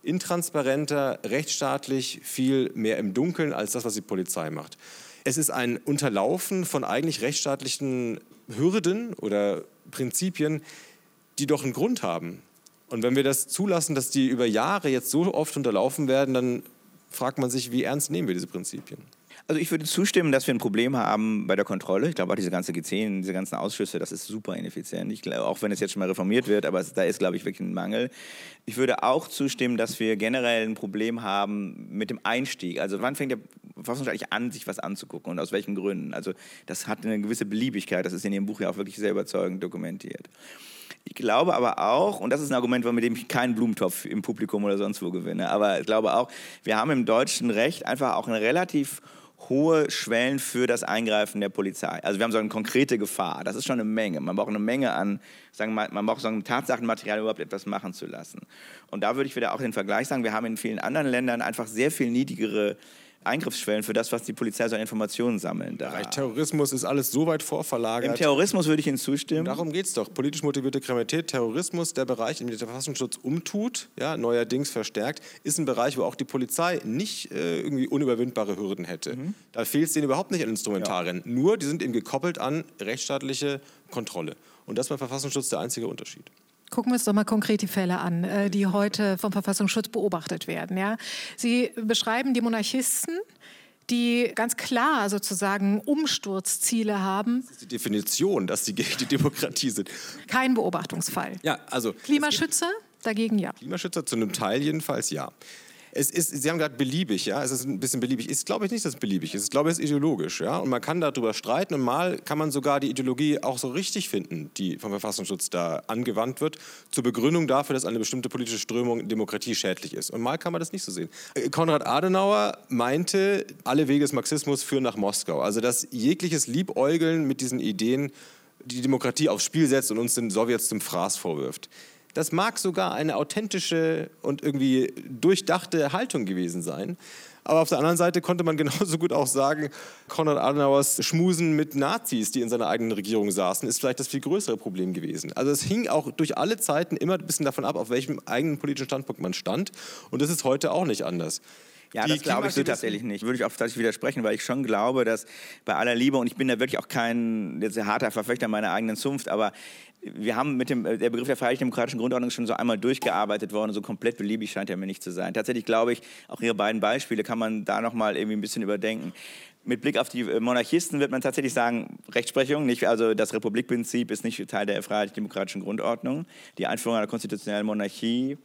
intransparenter, rechtsstaatlich, viel mehr im Dunkeln als das, was die Polizei macht. Es ist ein Unterlaufen von eigentlich rechtsstaatlichen Hürden oder Prinzipien, die doch einen Grund haben. Und wenn wir das zulassen, dass die über Jahre jetzt so oft unterlaufen werden, dann fragt man sich, wie ernst nehmen wir diese Prinzipien? Also ich würde zustimmen, dass wir ein Problem haben bei der Kontrolle. Ich glaube auch diese ganze G10, diese ganzen Ausschüsse, das ist super ineffizient. Ich glaube, auch wenn es jetzt schon mal reformiert wird, aber da ist, glaube ich, wirklich ein Mangel. Ich würde auch zustimmen, dass wir generell ein Problem haben mit dem Einstieg. Also wann fängt der Verfassungsschutz eigentlich an, sich was anzugucken und aus welchen Gründen? Also das hat eine gewisse Beliebigkeit. Das ist in Ihrem Buch ja auch wirklich sehr überzeugend dokumentiert. Ich glaube aber auch, und das ist ein Argument, mit dem ich keinen Blumentopf im Publikum oder sonst wo gewinne, aber ich glaube auch, wir haben im deutschen Recht einfach auch eine relativ hohe Schwellen für das Eingreifen der Polizei. Also wir haben so eine konkrete Gefahr. Das ist schon eine Menge. Man braucht eine Menge an, sagen wir man braucht so ein Tatsachenmaterial, überhaupt etwas machen zu lassen. Und da würde ich wieder auch den Vergleich sagen, wir haben in vielen anderen Ländern einfach sehr viel niedrigere Eingriffsschwellen für das, was die Polizei so an Informationen sammeln darf. Terrorismus ist alles so weit vorverlagert. Im Terrorismus würde ich Ihnen zustimmen. Darum geht es doch. Politisch motivierte Kriminalität, Terrorismus, der Bereich, in dem der Verfassungsschutz umtut, ja, neuerdings verstärkt, ist ein Bereich, wo auch die Polizei nicht äh, irgendwie unüberwindbare Hürden hätte. Mhm. Da fehlt es denen überhaupt nicht an Instrumentarien. Ja. Nur, die sind eben gekoppelt an rechtsstaatliche Kontrolle. Und das ist beim Verfassungsschutz der einzige Unterschied. Gucken wir uns doch mal konkret die Fälle an, äh, die heute vom Verfassungsschutz beobachtet werden. Ja? Sie beschreiben die Monarchisten, die ganz klar sozusagen Umsturzziele haben. Das ist die Definition, dass sie gegen die Demokratie sind. Kein Beobachtungsfall. Ja, also Klimaschützer dagegen ja. Klimaschützer zu einem Teil jedenfalls ja. Es ist, Sie haben gerade beliebig, ja, es ist ein bisschen beliebig. Ich glaube ich nicht, dass es beliebig ist. Ich glaube, es ist ideologisch, ja. Und man kann darüber streiten und mal kann man sogar die Ideologie auch so richtig finden, die vom Verfassungsschutz da angewandt wird, zur Begründung dafür, dass eine bestimmte politische Strömung Demokratie schädlich ist. Und mal kann man das nicht so sehen. Äh, Konrad Adenauer meinte, alle Wege des Marxismus führen nach Moskau. Also, dass jegliches Liebäugeln mit diesen Ideen die Demokratie aufs Spiel setzt und uns den Sowjets zum Fraß vorwirft. Das mag sogar eine authentische und irgendwie durchdachte Haltung gewesen sein. Aber auf der anderen Seite konnte man genauso gut auch sagen, Konrad Adenauers Schmusen mit Nazis, die in seiner eigenen Regierung saßen, ist vielleicht das viel größere Problem gewesen. Also es hing auch durch alle Zeiten immer ein bisschen davon ab, auf welchem eigenen politischen Standpunkt man stand. Und das ist heute auch nicht anders. Ja, die das glaube ich so tatsächlich nicht. Würde ich auf das widersprechen, weil ich schon glaube, dass bei aller Liebe, und ich bin da wirklich auch kein jetzt harter Verfechter meiner eigenen Zunft, aber wir haben mit dem der Begriff der freiheitlich-demokratischen Grundordnung schon so einmal durchgearbeitet worden, so komplett beliebig scheint er mir nicht zu sein. Tatsächlich glaube ich, auch Ihre beiden Beispiele kann man da nochmal irgendwie ein bisschen überdenken. Mit Blick auf die äh, Monarchisten wird man tatsächlich sagen, Rechtsprechung, nicht, also das Republikprinzip ist nicht Teil der freiheitlich-demokratischen Grundordnung. Die Einführung einer konstitutionellen Monarchie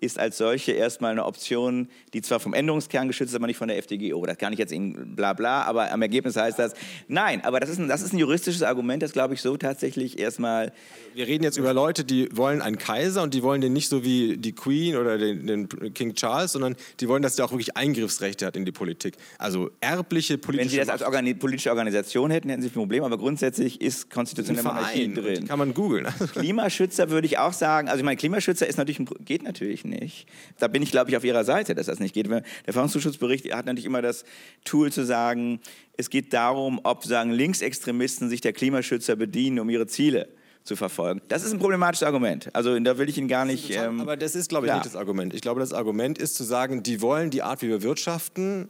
ist als solche erstmal eine Option, die zwar vom Änderungskern geschützt ist, aber nicht von der FDGO. Das kann ich jetzt in bla bla, aber am Ergebnis heißt das, nein, aber das ist ein, das ist ein juristisches Argument, das glaube ich so tatsächlich erstmal... Wir reden jetzt über Leute, die wollen einen Kaiser und die wollen den nicht so wie die Queen oder den, den King Charles, sondern die wollen, dass der auch wirklich Eingriffsrechte hat in die Politik. Also erbliche politische Wenn sie das als Organi politische Organisation hätten, hätten sie ein Problem, aber grundsätzlich ist konstitutionelle Monarchie drin. kann man googeln. Klimaschützer würde ich auch sagen, also ich meine, Klimaschützer ist natürlich, geht natürlich nicht. Da bin ich, glaube ich, auf Ihrer Seite, dass das nicht geht. Der Verfassungsschutzbericht hat natürlich immer das Tool zu sagen, es geht darum, ob sagen Linksextremisten sich der Klimaschützer bedienen, um ihre Ziele zu verfolgen. Das ist ein problematisches Argument. Also da will ich ihn gar nicht. Ähm, aber das ist, glaube ich, klar. nicht das Argument. Ich glaube, das Argument ist zu sagen, die wollen die Art, wie wir wirtschaften,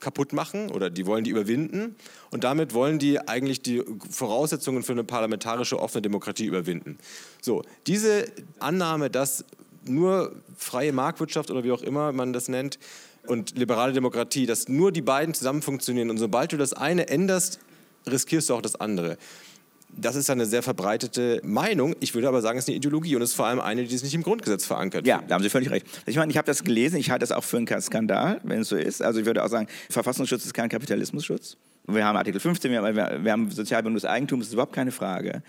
kaputt machen oder die wollen die überwinden und damit wollen die eigentlich die Voraussetzungen für eine parlamentarische offene Demokratie überwinden. So, diese Annahme, dass nur freie Marktwirtschaft oder wie auch immer man das nennt und liberale Demokratie, dass nur die beiden zusammen funktionieren und sobald du das eine änderst, riskierst du auch das andere. Das ist eine sehr verbreitete Meinung. Ich würde aber sagen, es ist eine Ideologie und es ist vor allem eine, die ist nicht im Grundgesetz verankert. Ja, da haben Sie völlig recht. Ich meine, ich habe das gelesen, ich halte das auch für einen Skandal, wenn es so ist. Also ich würde auch sagen, Verfassungsschutz ist kein Kapitalismusschutz. Wir haben Artikel 15, wir haben, wir haben sozialbundes Eigentum, das ist überhaupt keine Frage.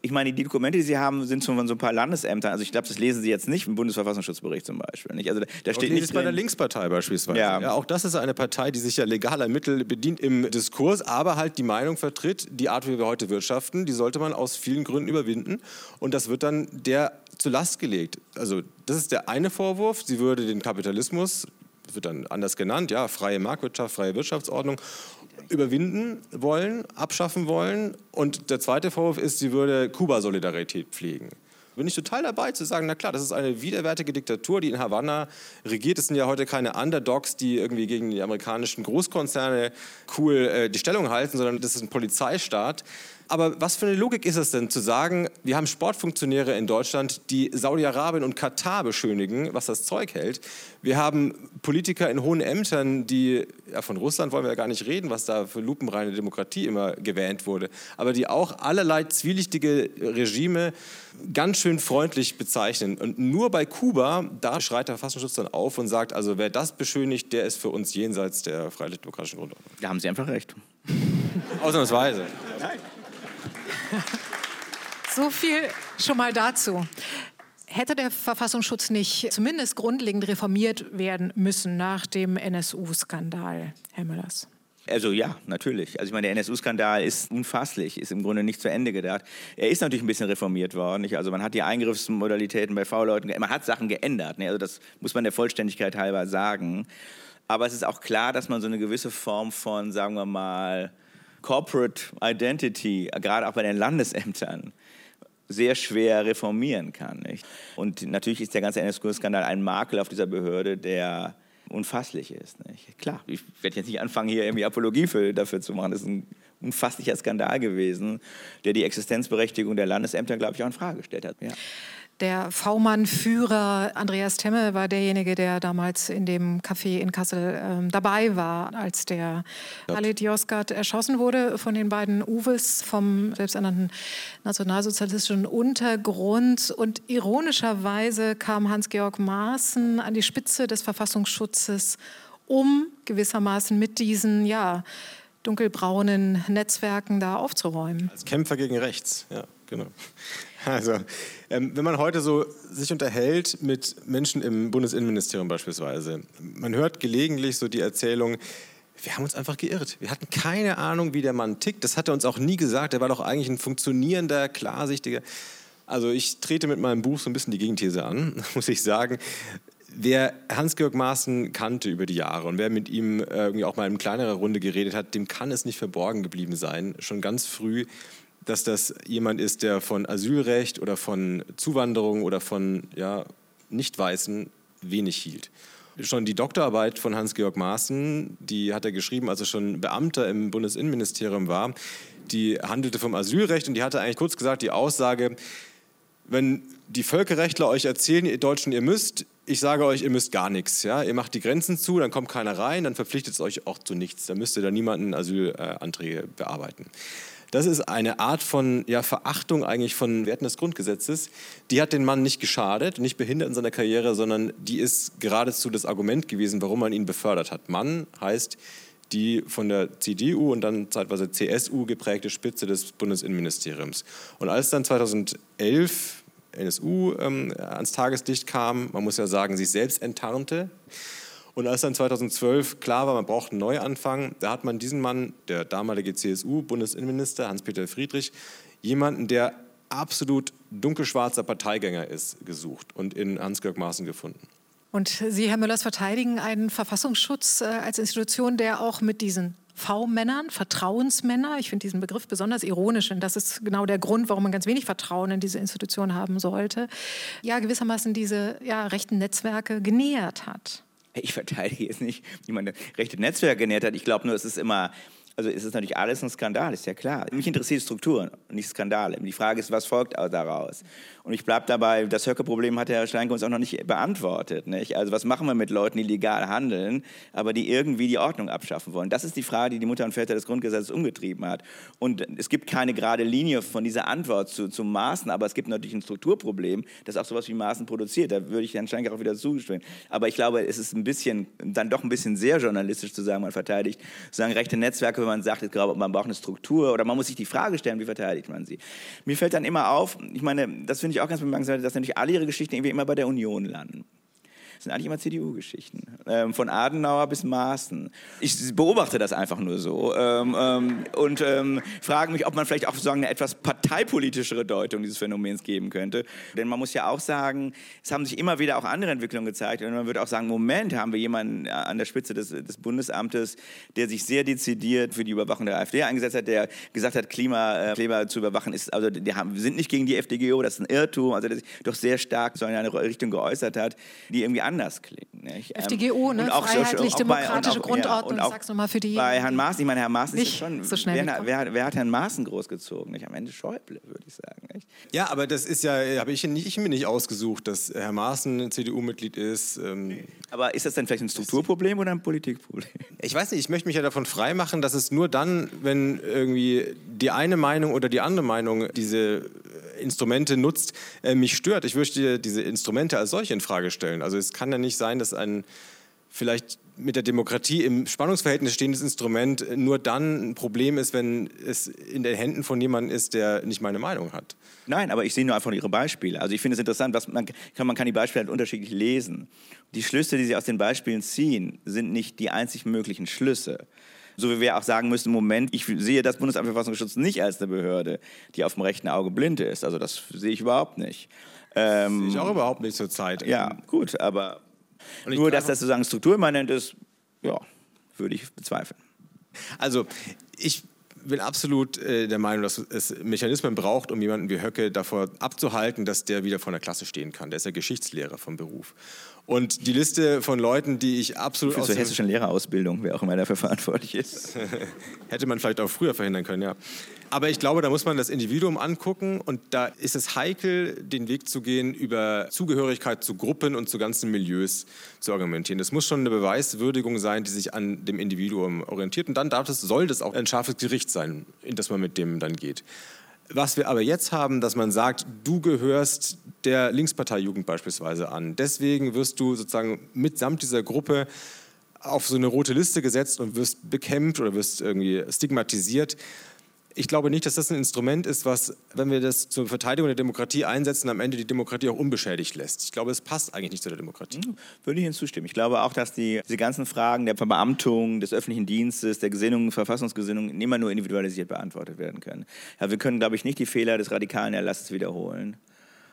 Ich meine, die Dokumente, die Sie haben, sind von so ein paar Landesämtern. Also ich glaube, das lesen Sie jetzt nicht im Bundesverfassungsschutzbericht zum Beispiel. Nicht? Also da, da steht nicht bei der Linkspartei beispielsweise. Ja. ja. Auch das ist eine Partei, die sich ja legaler Mittel bedient im Diskurs, aber halt die Meinung vertritt, die Art, wie wir heute wirtschaften, die sollte man aus vielen Gründen überwinden. Und das wird dann der zur Last gelegt. Also das ist der eine Vorwurf. Sie würde den Kapitalismus wird dann anders genannt, ja, freie Marktwirtschaft, freie Wirtschaftsordnung überwinden wollen, abschaffen wollen. Und der zweite Vorwurf ist, sie würde Kuba-Solidarität pflegen. Bin ich total dabei zu sagen, na klar, das ist eine widerwärtige Diktatur, die in Havanna regiert. Es sind ja heute keine Underdogs, die irgendwie gegen die amerikanischen Großkonzerne cool äh, die Stellung halten, sondern das ist ein Polizeistaat. Aber was für eine Logik ist es denn zu sagen, wir haben Sportfunktionäre in Deutschland, die Saudi-Arabien und Katar beschönigen, was das Zeug hält. Wir haben Politiker in hohen Ämtern, die, ja, von Russland wollen wir ja gar nicht reden, was da für lupenreine Demokratie immer gewähnt wurde, aber die auch allerlei zwielichtige Regime ganz schön freundlich bezeichnen. Und nur bei Kuba, da schreit der Verfassungsschutz dann auf und sagt, also wer das beschönigt, der ist für uns jenseits der freiheitlich-demokratischen Grundordnung. Da haben Sie einfach recht. Ausnahmsweise. Nein. So viel schon mal dazu. Hätte der Verfassungsschutz nicht zumindest grundlegend reformiert werden müssen nach dem NSU-Skandal, Herr Müllers? Also ja, natürlich. Also ich meine, der NSU-Skandal ist unfasslich, ist im Grunde nicht zu Ende gedacht. Er ist natürlich ein bisschen reformiert worden. Nicht? Also man hat die Eingriffsmodalitäten bei V-Leuten, man hat Sachen geändert. Ne? Also das muss man der Vollständigkeit halber sagen. Aber es ist auch klar, dass man so eine gewisse Form von, sagen wir mal, Corporate Identity, gerade auch bei den Landesämtern, sehr schwer reformieren kann. Nicht? Und natürlich ist der ganze NSU-Skandal ein Makel auf dieser Behörde, der unfasslich ist. Nicht? Klar, ich werde jetzt nicht anfangen, hier irgendwie Apologie für, dafür zu machen. Das ist ein unfasslicher Skandal gewesen, der die Existenzberechtigung der Landesämter, glaube ich, auch in Frage gestellt hat. Ja. Der V-Mann-Führer Andreas Temme war derjenige, der damals in dem Café in Kassel ähm, dabei war, als der Halit Yozgat erschossen wurde von den beiden Uwes vom selbsternannten nationalsozialistischen Untergrund. Und ironischerweise kam Hans-Georg Maaßen an die Spitze des Verfassungsschutzes, um gewissermaßen mit diesen, ja, dunkelbraunen Netzwerken da aufzuräumen. Als Kämpfer gegen rechts, ja, genau. Also, ähm, wenn man heute so sich unterhält mit Menschen im Bundesinnenministerium beispielsweise, man hört gelegentlich so die Erzählung, wir haben uns einfach geirrt. Wir hatten keine Ahnung, wie der Mann tickt. Das hat er uns auch nie gesagt. Er war doch eigentlich ein funktionierender, klarsichtiger. Also ich trete mit meinem Buch so ein bisschen die Gegenthese an, muss ich sagen. Wer Hans-Georg Maaßen kannte über die Jahre und wer mit ihm äh, irgendwie auch mal in kleinerer Runde geredet hat, dem kann es nicht verborgen geblieben sein. Schon ganz früh dass das jemand ist, der von Asylrecht oder von Zuwanderung oder von ja, Nicht-Weißen wenig hielt. Schon die Doktorarbeit von Hans-Georg Maaßen, die hat er geschrieben, als er schon Beamter im Bundesinnenministerium war, die handelte vom Asylrecht und die hatte eigentlich kurz gesagt die Aussage, wenn die Völkerrechtler euch erzählen, ihr Deutschen, ihr müsst, ich sage euch, ihr müsst gar nichts. Ja? Ihr macht die Grenzen zu, dann kommt keiner rein, dann verpflichtet es euch auch zu nichts. Dann müsst ihr da niemanden Asylanträge bearbeiten. Das ist eine Art von ja, Verachtung eigentlich von Werten des Grundgesetzes. Die hat den Mann nicht geschadet, nicht behindert in seiner Karriere, sondern die ist geradezu das Argument gewesen, warum man ihn befördert hat. Mann heißt die von der CDU und dann zeitweise CSU geprägte Spitze des Bundesinnenministeriums. Und als dann 2011 NSU ähm, ans Tageslicht kam, man muss ja sagen, sich selbst enttarnte, und als dann 2012 klar war, man braucht einen Neuanfang, da hat man diesen Mann, der damalige CSU-Bundesinnenminister Hans-Peter Friedrich, jemanden, der absolut dunkelschwarzer Parteigänger ist, gesucht und in Hans-Georg Maaßen gefunden. Und Sie, Herr Müllers, verteidigen einen Verfassungsschutz äh, als Institution, der auch mit diesen V-Männern, Vertrauensmänner. Ich finde diesen Begriff besonders ironisch, und das ist genau der Grund, warum man ganz wenig Vertrauen in diese Institution haben sollte. Ja, gewissermaßen diese ja, rechten Netzwerke genähert hat ich verteidige jetzt nicht, wie man rechte Netzwerke genährt hat. Ich glaube nur, es ist immer also ist es natürlich alles ein Skandal, ist ja klar. Mich interessiert Strukturen, nicht Skandale. Die Frage ist, was folgt daraus? Und ich bleibe dabei, das Höcke-Problem hat Herr Steinke uns auch noch nicht beantwortet. Nicht? Also was machen wir mit Leuten, die legal handeln, aber die irgendwie die Ordnung abschaffen wollen? Das ist die Frage, die die Mutter und Väter des Grundgesetzes umgetrieben hat. Und es gibt keine gerade Linie von dieser Antwort zu, zu Maßen, aber es gibt natürlich ein Strukturproblem, das auch sowas wie Maßen produziert. Da würde ich Herrn Steinke auch wieder zustimmen. Aber ich glaube, es ist ein bisschen, dann doch ein bisschen sehr journalistisch zu sagen, man verteidigt, sagen rechte Netzwerke wenn man sagt, man braucht eine Struktur oder man muss sich die Frage stellen, wie verteidigt man sie. Mir fällt dann immer auf, ich meine, das finde ich auch ganz bemerkenswert, dass natürlich alle ihre Geschichten irgendwie immer bei der Union landen. Das sind eigentlich immer CDU-Geschichten. Ähm, von Adenauer bis Maaßen. Ich beobachte das einfach nur so ähm, ähm, und ähm, frage mich, ob man vielleicht auch sozusagen eine etwas parteipolitischere Deutung dieses Phänomens geben könnte. Denn man muss ja auch sagen, es haben sich immer wieder auch andere Entwicklungen gezeigt. Und man würde auch sagen, Moment, haben wir jemanden an der Spitze des, des Bundesamtes, der sich sehr dezidiert für die Überwachung der AfD eingesetzt hat, der gesagt hat, Klima, äh, zu überwachen ist, also die haben, sind nicht gegen die FDGO, das ist ein Irrtum, also der sich doch sehr stark so in eine Richtung geäußert hat, die irgendwie anders klingen. Nicht? FDGO, ne? freiheitlich-demokratische Grundordnung, ja, sag's nochmal für die... Bei Herrn Maaßen, ich meine, Herr Maaßen ist schon... So schnell wer, wer, wer, hat Herrn Maaßen großgezogen? Nicht? Am Ende Schäuble, würde ich sagen. Nicht? Ja, aber das ist ja, habe ich, ich mir nicht ausgesucht, dass Herr Maaßen CDU-Mitglied ist. Ähm, aber ist das denn vielleicht ein Strukturproblem oder ein Politikproblem? Ich weiß nicht, ich möchte mich ja davon freimachen, dass es nur dann, wenn irgendwie die eine Meinung oder die andere Meinung diese Instrumente nutzt, äh, mich stört. Ich möchte diese Instrumente als solche in Frage stellen. Also es kann ja nicht sein, dass ein vielleicht mit der Demokratie im Spannungsverhältnis stehendes Instrument nur dann ein Problem ist, wenn es in den Händen von jemandem ist, der nicht meine Meinung hat. Nein, aber ich sehe nur einfach Ihre Beispiele. Also ich finde es interessant, was man, kann, man kann die Beispiele halt unterschiedlich lesen. Die Schlüsse, die Sie aus den Beispielen ziehen, sind nicht die einzig möglichen Schlüsse. So wie wir auch sagen müssen, im Moment, ich sehe das Bundesamt für Verfassungsschutz nicht als eine Behörde, die auf dem rechten Auge blind ist. Also das sehe ich überhaupt nicht. Ähm, sehe ich auch überhaupt nicht zur Zeit. Ja, gut, aber nur, dass das sozusagen strukturimmanent ist, ja, würde ich bezweifeln. Also ich bin absolut äh, der Meinung, dass es Mechanismen braucht, um jemanden wie Höcke davor abzuhalten, dass der wieder vor der Klasse stehen kann. Der ist ja Geschichtslehrer vom Beruf. Und die Liste von Leuten, die ich absolut Für zur hessischen Lehrerausbildung, wer auch immer dafür verantwortlich ist. Hätte man vielleicht auch früher verhindern können, ja. Aber ich glaube, da muss man das Individuum angucken und da ist es heikel, den Weg zu gehen, über Zugehörigkeit zu Gruppen und zu ganzen Milieus zu argumentieren. Das muss schon eine Beweiswürdigung sein, die sich an dem Individuum orientiert. Und dann darf das, soll das auch ein scharfes Gericht sein, in das man mit dem dann geht. Was wir aber jetzt haben, dass man sagt, du gehörst der Linkspartei-Jugend beispielsweise an. Deswegen wirst du sozusagen mitsamt dieser Gruppe auf so eine rote Liste gesetzt und wirst bekämpft oder wirst irgendwie stigmatisiert ich glaube nicht, dass das ein Instrument ist, was, wenn wir das zur Verteidigung der Demokratie einsetzen, am Ende die Demokratie auch unbeschädigt lässt. Ich glaube, es passt eigentlich nicht zu der Demokratie. Mhm, würde ich Ihnen zustimmen. Ich glaube auch, dass die, diese ganzen Fragen der Verbeamtung, des öffentlichen Dienstes, der Gesinnung, Verfassungsgesinnung immer nur individualisiert beantwortet werden können. Ja, wir können, glaube ich, nicht die Fehler des radikalen Erlasses wiederholen.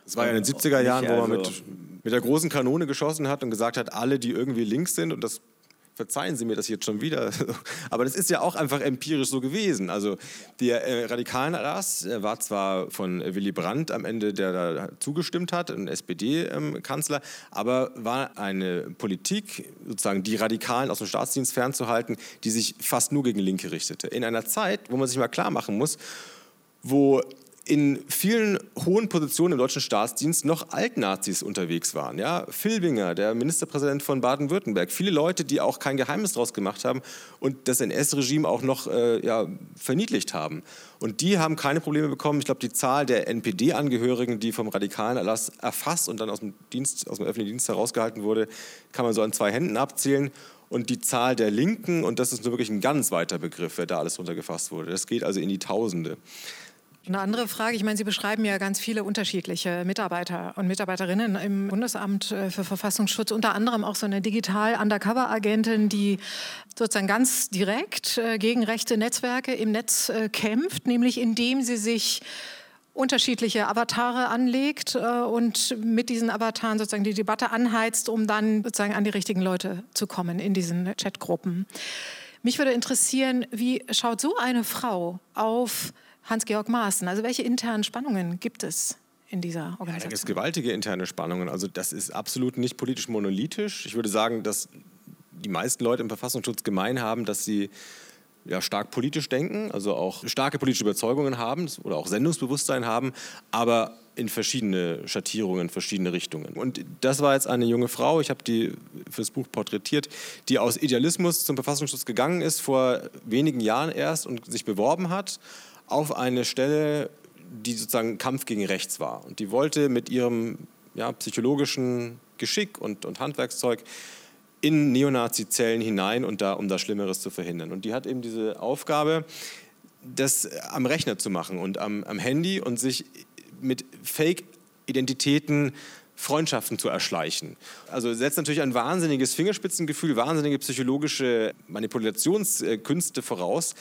Das war ja in den 70er Jahren, wo man mit, mit der großen Kanone geschossen hat und gesagt hat, alle, die irgendwie links sind, und das verzeihen Sie mir das jetzt schon wieder, aber das ist ja auch einfach empirisch so gewesen. Also der äh, radikalen Erlass war zwar von Willy Brandt am Ende, der da zugestimmt hat, ein SPD-Kanzler, ähm, aber war eine Politik, sozusagen die Radikalen aus dem Staatsdienst fernzuhalten, die sich fast nur gegen Linke richtete. In einer Zeit, wo man sich mal klar machen muss, wo in vielen hohen Positionen im deutschen Staatsdienst noch Altnazis unterwegs waren. Ja? Filbinger, der Ministerpräsident von Baden-Württemberg, viele Leute, die auch kein Geheimnis daraus gemacht haben und das NS-Regime auch noch äh, ja, verniedlicht haben. Und die haben keine Probleme bekommen. Ich glaube, die Zahl der NPD-Angehörigen, die vom radikalen Erlass erfasst und dann aus dem, Dienst, aus dem öffentlichen Dienst herausgehalten wurde, kann man so an zwei Händen abzählen und die Zahl der Linken, und das ist nur wirklich ein ganz weiter Begriff, wer da alles runtergefasst wurde. Das geht also in die Tausende. Eine andere Frage, ich meine, Sie beschreiben ja ganz viele unterschiedliche Mitarbeiter und Mitarbeiterinnen im Bundesamt äh, für Verfassungsschutz, unter anderem auch so eine Digital-Undercover-Agentin, die sozusagen ganz direkt äh, gegen rechte Netzwerke im Netz äh, kämpft, nämlich indem sie sich unterschiedliche Avatare anlegt und mit diesen Avataren sozusagen die Debatte anheizt, um dann sozusagen an die richtigen Leute zu kommen in diesen Chatgruppen. Mich würde interessieren, wie schaut so eine Frau auf Hans-Georg Maaßen. Also welche internen Spannungen gibt es? in dieser Organisation? Ja, da gibt es gewaltige interne Spannungen. Also das ist absolut nicht politisch monolithisch. Ich würde sagen, dass die meisten Leute im Verfassungsschutz gemein haben, dass sie ja, stark politisch denken, also auch starke politische Überzeugungen haben oder auch Sendungsbewusstsein haben, aber in verschiedene Schattierungen, verschiedene Richtungen. Und das war jetzt eine junge Frau, ich habe die fürs Buch porträtiert, die aus Idealismus zum Verfassungsschutz gegangen ist, vor wenigen Jahren erst und sich beworben hat auf eine Stelle, die sozusagen Kampf gegen rechts war. Und die wollte mit ihrem ja, psychologischen Geschick und, und Handwerkszeug in Neonazi-Zellen hinein, und da, um da Schlimmeres zu verhindern. Und die hat eben diese Aufgabe, das am Rechner zu machen und am, am Handy und sich mit Fake-Identitäten Freundschaften zu erschleichen. Also setzt natürlich ein wahnsinniges Fingerspitzengefühl, wahnsinnige psychologische Manipulationskünste voraus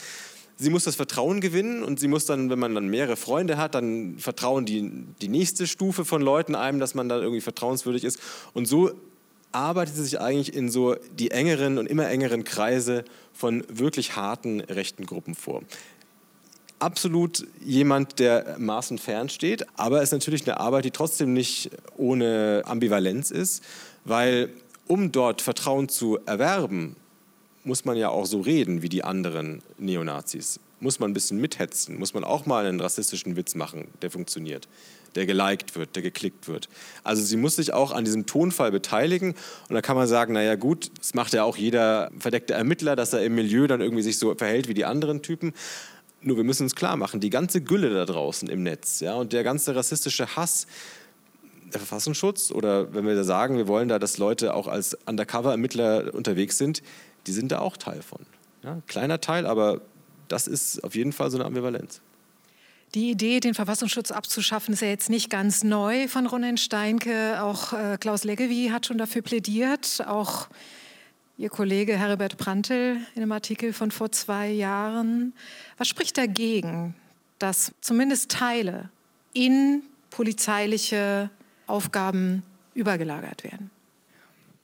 sie muss das Vertrauen gewinnen und sie muss dann, wenn man dann mehrere Freunde hat, dann vertrauen die, die nächste Stufe von Leuten einem, dass man dann irgendwie vertrauenswürdig ist. Und so arbeitet sie sich eigentlich in so die engeren und immer engeren Kreise von wirklich harten rechten Gruppen vor. Absolut jemand, der Maßen fernsteht, aber es ist natürlich eine Arbeit, die trotzdem nicht ohne Ambivalenz ist, weil um dort Vertrauen zu erwerben, muss man ja auch so reden wie die anderen Neonazis. Muss man ein bisschen mithetzen, muss man auch mal einen rassistischen Witz machen, der funktioniert, der geliked wird, der geklickt wird. Also sie muss sich auch an diesem Tonfall beteiligen und da kann man sagen, naja gut, das macht ja auch jeder verdeckte Ermittler, dass er im Milieu dann irgendwie sich so verhält wie die anderen Typen. Nur wir müssen uns klar machen, die ganze Gülle da draußen im Netz ja, und der ganze rassistische Hass, der Verfassungsschutz oder wenn wir da sagen, wir wollen da, dass Leute auch als Undercover-Ermittler unterwegs sind, die sind da auch Teil von. Ja, kleiner Teil, aber das ist auf jeden Fall so eine Ambivalenz. Die Idee, den Verfassungsschutz abzuschaffen, ist ja jetzt nicht ganz neu von Ronen Steinke. Auch äh, Klaus Leggevi hat schon dafür plädiert. Auch Ihr Kollege Herbert Prantl in einem Artikel von vor zwei Jahren. Was spricht dagegen, dass zumindest Teile in polizeiliche Aufgaben übergelagert werden?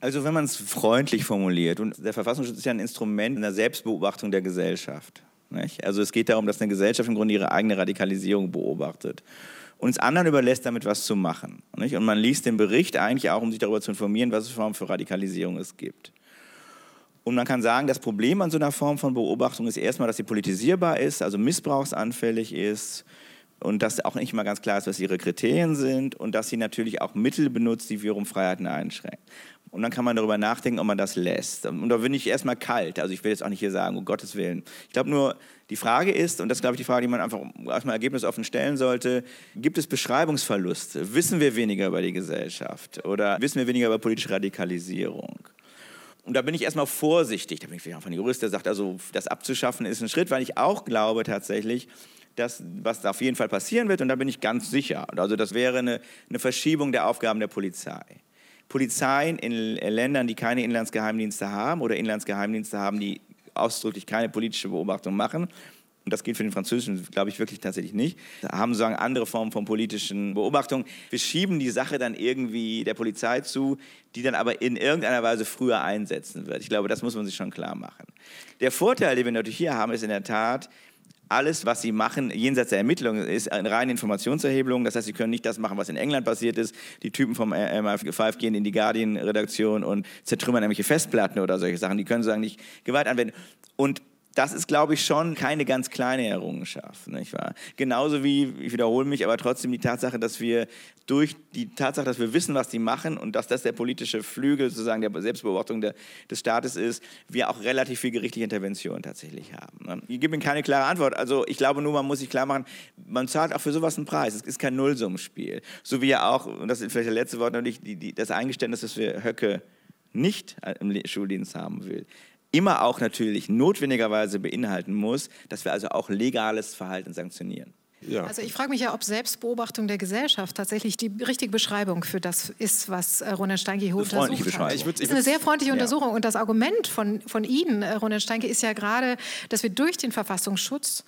Also wenn man es freundlich formuliert, und der Verfassungsschutz ist ja ein Instrument in der Selbstbeobachtung der Gesellschaft. Nicht? Also es geht darum, dass eine Gesellschaft im Grunde ihre eigene Radikalisierung beobachtet und es anderen überlässt, damit was zu machen. Nicht? Und man liest den Bericht eigentlich auch, um sich darüber zu informieren, was es für Radikalisierung es gibt. Und man kann sagen, das Problem an so einer Form von Beobachtung ist erstmal, dass sie politisierbar ist, also missbrauchsanfällig ist und dass auch nicht mal ganz klar ist, was ihre Kriterien sind und dass sie natürlich auch Mittel benutzt, die wiederum Freiheiten einschränken. Und dann kann man darüber nachdenken, ob man das lässt. Und da bin ich erstmal kalt. Also ich will jetzt auch nicht hier sagen, um Gottes Willen. Ich glaube nur, die Frage ist, und das ist, glaube ich, die Frage, die man einfach erstmal ergebnisoffen stellen sollte, gibt es Beschreibungsverluste? Wissen wir weniger über die Gesellschaft? Oder wissen wir weniger über politische Radikalisierung? Und da bin ich erstmal vorsichtig. Da bin ich einfach ein Jurist, der sagt, also das abzuschaffen ist ein Schritt, weil ich auch glaube tatsächlich, dass was auf jeden Fall passieren wird, und da bin ich ganz sicher. Also das wäre eine, eine Verschiebung der Aufgaben der Polizei. Polizeien in Ländern, die keine Inlandsgeheimdienste haben oder Inlandsgeheimdienste haben, die ausdrücklich keine politische Beobachtung machen, und das gilt für den Französischen, glaube ich, wirklich tatsächlich nicht, haben sozusagen andere Formen von politischen Beobachtungen. Wir schieben die Sache dann irgendwie der Polizei zu, die dann aber in irgendeiner Weise früher einsetzen wird. Ich glaube, das muss man sich schon klar machen. Der Vorteil, den wir natürlich hier haben, ist in der Tat, alles, was sie machen, jenseits der Ermittlungen, ist eine reine Informationserhebung. Das heißt, sie können nicht das machen, was in England passiert ist. Die Typen vom MI5 gehen in die Guardian-Redaktion und zertrümmern irgendwelche Festplatten oder solche Sachen. Die können sozusagen nicht Gewalt anwenden. Und das ist, glaube ich, schon keine ganz kleine Errungenschaft. Nicht wahr? Genauso wie, ich wiederhole mich, aber trotzdem die Tatsache, dass wir durch die Tatsache, dass wir wissen, was die machen und dass das der politische Flügel sozusagen der Selbstbeobachtung der, des Staates ist, wir auch relativ viel gerichtliche Intervention tatsächlich haben. Ne? Ich gebe Ihnen keine klare Antwort. Also ich glaube nur, man muss sich klar machen, man zahlt auch für sowas einen Preis. Es ist kein Nullsummenspiel. So wie ja auch, und das ist vielleicht das letzte Wort, natürlich die, die, das Eingeständnis, dass wir Höcke nicht im Schuldienst haben will immer auch natürlich notwendigerweise beinhalten muss, dass wir also auch legales Verhalten sanktionieren. Ja. Also ich frage mich ja, ob Selbstbeobachtung der Gesellschaft tatsächlich die richtige Beschreibung für das ist, was äh, Ronen Steinke hier untersucht hat. Das ist eine sehr freundliche Untersuchung. Ja. Und das Argument von, von Ihnen, äh, Ronen Steinke, ist ja gerade, dass wir durch den Verfassungsschutz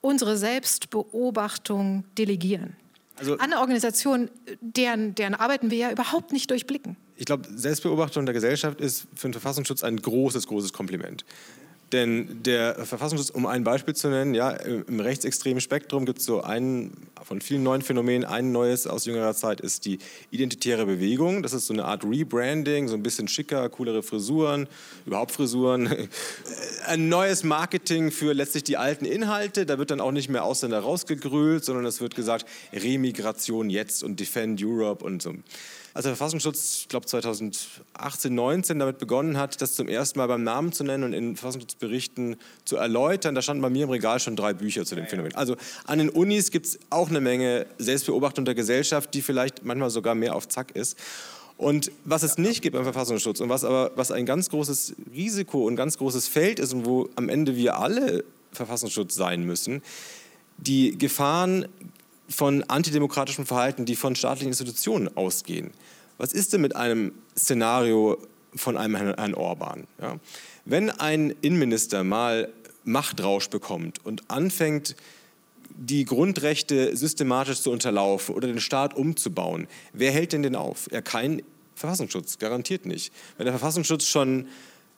unsere Selbstbeobachtung delegieren. Also, an Organisationen, deren, deren Arbeiten wir ja überhaupt nicht durchblicken ich glaube, Selbstbeobachtung der Gesellschaft ist für den Verfassungsschutz ein großes, großes Kompliment. Denn der Verfassungsschutz, um ein Beispiel zu nennen, ja, im rechtsextremen Spektrum gibt es so einen von vielen neuen Phänomenen. Ein neues aus jüngerer Zeit ist die identitäre Bewegung. Das ist so eine Art Rebranding, so ein bisschen schicker, coolere Frisuren, überhaupt Frisuren. Ein neues Marketing für letztlich die alten Inhalte. Da wird dann auch nicht mehr Ausländer rausgegrölt, sondern es wird gesagt, Remigration jetzt und Defend Europe und so als der Verfassungsschutz, ich glaube 2018, 19 damit begonnen hat, das zum ersten Mal beim Namen zu nennen und in Verfassungsschutzberichten zu erläutern, da standen bei mir im Regal schon drei Bücher zu dem Phänomen. Also an den Unis gibt es auch eine Menge Selbstbeobachtung der Gesellschaft, die vielleicht manchmal sogar mehr auf Zack ist. Und was es nicht gibt beim Verfassungsschutz und was aber was ein ganz großes Risiko und ganz großes Feld ist und wo am Ende wir alle Verfassungsschutz sein müssen, die Gefahren von antidemokratischem Verhalten, die von staatlichen Institutionen ausgehen. Was ist denn mit einem Szenario von einem Herrn Orban? Ja? Wenn ein Innenminister mal Machtrausch bekommt und anfängt, die Grundrechte systematisch zu unterlaufen oder den Staat umzubauen, wer hält denn den auf? Er kein Verfassungsschutz, garantiert nicht. Wenn der Verfassungsschutz schon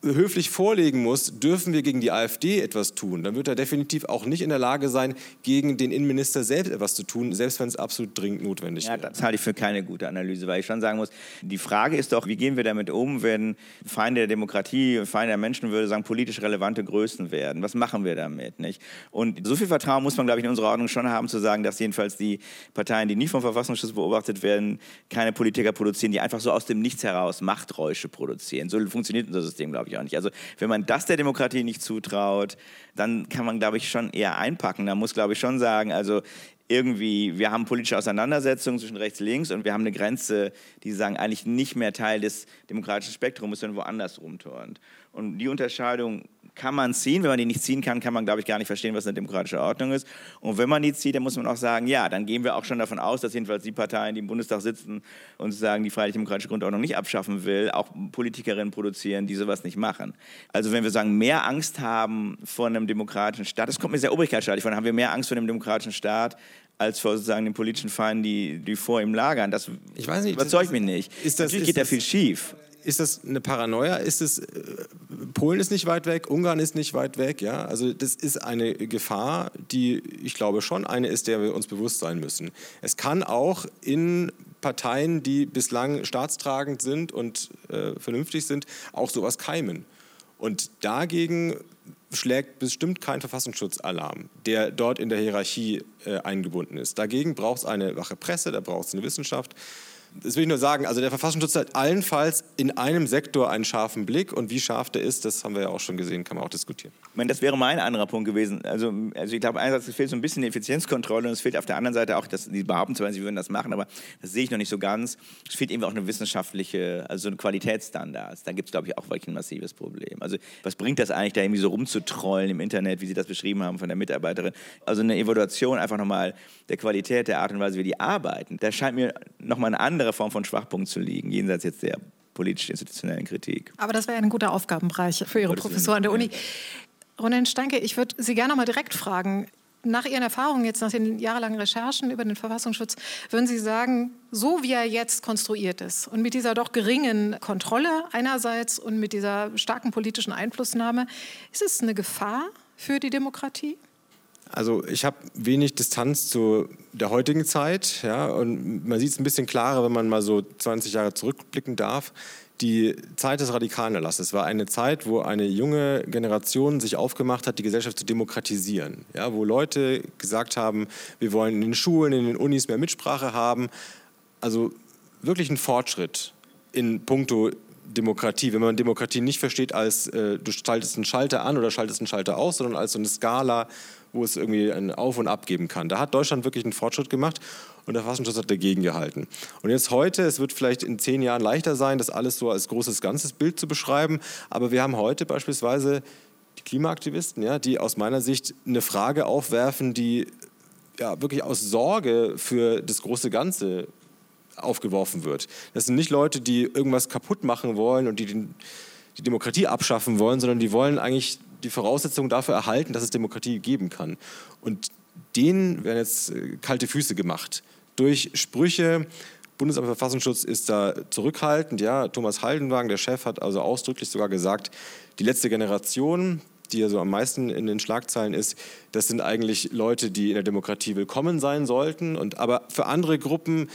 höflich vorlegen muss, dürfen wir gegen die AfD etwas tun, dann wird er definitiv auch nicht in der Lage sein, gegen den Innenminister selbst etwas zu tun, selbst wenn es absolut dringend notwendig ja, Das halte ich für keine gute Analyse, weil ich schon sagen muss, die Frage ist doch, wie gehen wir damit um, wenn Feinde der Demokratie, Feinde der Menschenwürde sagen, politisch relevante Größen werden? Was machen wir damit? Nicht? Und so viel Vertrauen muss man, glaube ich, in unserer Ordnung schon haben, zu sagen, dass jedenfalls die Parteien, die nicht vom Verfassungsschutz beobachtet werden, keine Politiker produzieren, die einfach so aus dem Nichts heraus Machträusche produzieren. So funktioniert unser System, glaube ich ich auch nicht. Also wenn man das der Demokratie nicht zutraut, dann kann man, glaube ich, schon eher einpacken. Da muss, glaube ich, schon sagen, also irgendwie, wir haben politische Auseinandersetzungen zwischen rechts und links und wir haben eine Grenze, die sagen, eigentlich nicht mehr Teil des demokratischen Spektrums, sondern woanders rumturnt. Und die Unterscheidung kann man ziehen. Wenn man die nicht ziehen kann, kann man, glaube ich, gar nicht verstehen, was eine demokratische Ordnung ist. Und wenn man die zieht, dann muss man auch sagen, ja, dann gehen wir auch schon davon aus, dass jedenfalls die Parteien, die im Bundestag sitzen und sagen, die freiheitlich-demokratische Grundordnung nicht abschaffen will, auch Politikerinnen produzieren, die sowas nicht machen. Also wenn wir sagen, mehr Angst haben vor einem demokratischen Staat, das kommt mir sehr obrigkeitsstaatlich vor, haben wir mehr Angst vor einem demokratischen Staat, als vor sozusagen den politischen Feinden, die, die vor ihm lagern. Das ich weiß nicht, überzeugt mich nicht. Ist das, Natürlich geht da viel schief ist das eine Paranoia? Ist es, äh, Polen ist nicht weit weg, Ungarn ist nicht weit weg, ja? Also das ist eine Gefahr, die ich glaube schon eine ist, der wir uns bewusst sein müssen. Es kann auch in Parteien, die bislang staatstragend sind und äh, vernünftig sind, auch sowas keimen. Und dagegen schlägt bestimmt kein Verfassungsschutzalarm, der dort in der Hierarchie äh, eingebunden ist. Dagegen braucht es eine wache Presse, da braucht es eine Wissenschaft, das will ich nur sagen, also der Verfassungsschutz hat allenfalls in einem Sektor einen scharfen Blick und wie scharf der ist, das haben wir ja auch schon gesehen, kann man auch diskutieren. Ich meine, das wäre mein anderer Punkt gewesen. Also, also ich glaube, einerseits fehlt so ein bisschen die Effizienzkontrolle und es fehlt auf der anderen Seite auch, dass die behaupten zwar, sie würden das machen, aber das sehe ich noch nicht so ganz. Es fehlt eben auch eine wissenschaftliche, also so eine Qualitätsstandards. Da gibt es, glaube ich, auch wirklich ein massives Problem. Also was bringt das eigentlich, da irgendwie so rumzutrollen im Internet, wie Sie das beschrieben haben von der Mitarbeiterin? Also eine Evaluation einfach nochmal der Qualität, der Art und Weise, wie die arbeiten. Da scheint mir nochmal eine andere andere Form von Schwachpunkt zu liegen, jenseits jetzt der politisch-institutionellen Kritik. Aber das wäre ein guter Aufgabenbereich für Ihre Professor an der Uni. Ronen Steinke, ich würde Sie gerne noch mal direkt fragen. Nach Ihren Erfahrungen jetzt, nach den jahrelangen Recherchen über den Verfassungsschutz, würden Sie sagen, so wie er jetzt konstruiert ist und mit dieser doch geringen Kontrolle einerseits und mit dieser starken politischen Einflussnahme, ist es eine Gefahr für die Demokratie? Also ich habe wenig Distanz zu der heutigen Zeit, ja, und man sieht es ein bisschen klarer, wenn man mal so 20 Jahre zurückblicken darf. Die Zeit des radikalen Erlasses war eine Zeit, wo eine junge Generation sich aufgemacht hat, die Gesellschaft zu demokratisieren. Ja, wo Leute gesagt haben, wir wollen in den Schulen, in den Unis mehr Mitsprache haben. Also wirklich ein Fortschritt in puncto Demokratie, wenn man Demokratie nicht versteht als äh, du schaltest einen Schalter an oder schaltest einen Schalter aus, sondern als so eine Skala, wo es irgendwie ein Auf und Ab geben kann. Da hat Deutschland wirklich einen Fortschritt gemacht und der Verfassungsschutz hat dagegen gehalten. Und jetzt heute, es wird vielleicht in zehn Jahren leichter sein, das alles so als großes ganzes Bild zu beschreiben, aber wir haben heute beispielsweise die Klimaaktivisten, ja, die aus meiner Sicht eine Frage aufwerfen, die ja, wirklich aus Sorge für das große Ganze aufgeworfen wird. Das sind nicht Leute, die irgendwas kaputt machen wollen und die den, die Demokratie abschaffen wollen, sondern die wollen eigentlich die Voraussetzungen dafür erhalten, dass es Demokratie geben kann. Und denen werden jetzt äh, kalte Füße gemacht durch Sprüche. Bundesamt für Verfassungsschutz ist da zurückhaltend. Ja, Thomas Haldenwagen, der Chef, hat also ausdrücklich sogar gesagt, die letzte Generation, die ja so am meisten in den Schlagzeilen ist, das sind eigentlich Leute, die in der Demokratie willkommen sein sollten. Und aber für andere Gruppen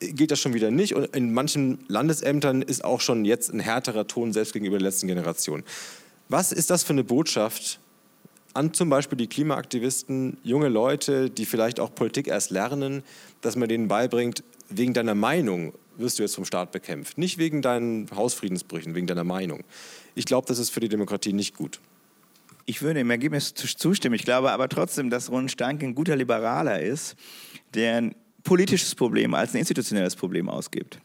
gilt das schon wieder nicht. Und in manchen Landesämtern ist auch schon jetzt ein härterer Ton, selbst gegenüber der letzten Generation. Was ist das für eine Botschaft an zum Beispiel die Klimaaktivisten, junge Leute, die vielleicht auch Politik erst lernen, dass man denen beibringt, wegen deiner Meinung wirst du jetzt vom Staat bekämpft. Nicht wegen deinen Hausfriedensbrüchen, wegen deiner Meinung. Ich glaube, das ist für die Demokratie nicht gut. Ich würde im Ergebnis zustimmen. Ich glaube aber trotzdem, dass Ron Stanke ein guter Liberaler ist, der politisches Problem als ein institutionelles Problem ausgibt.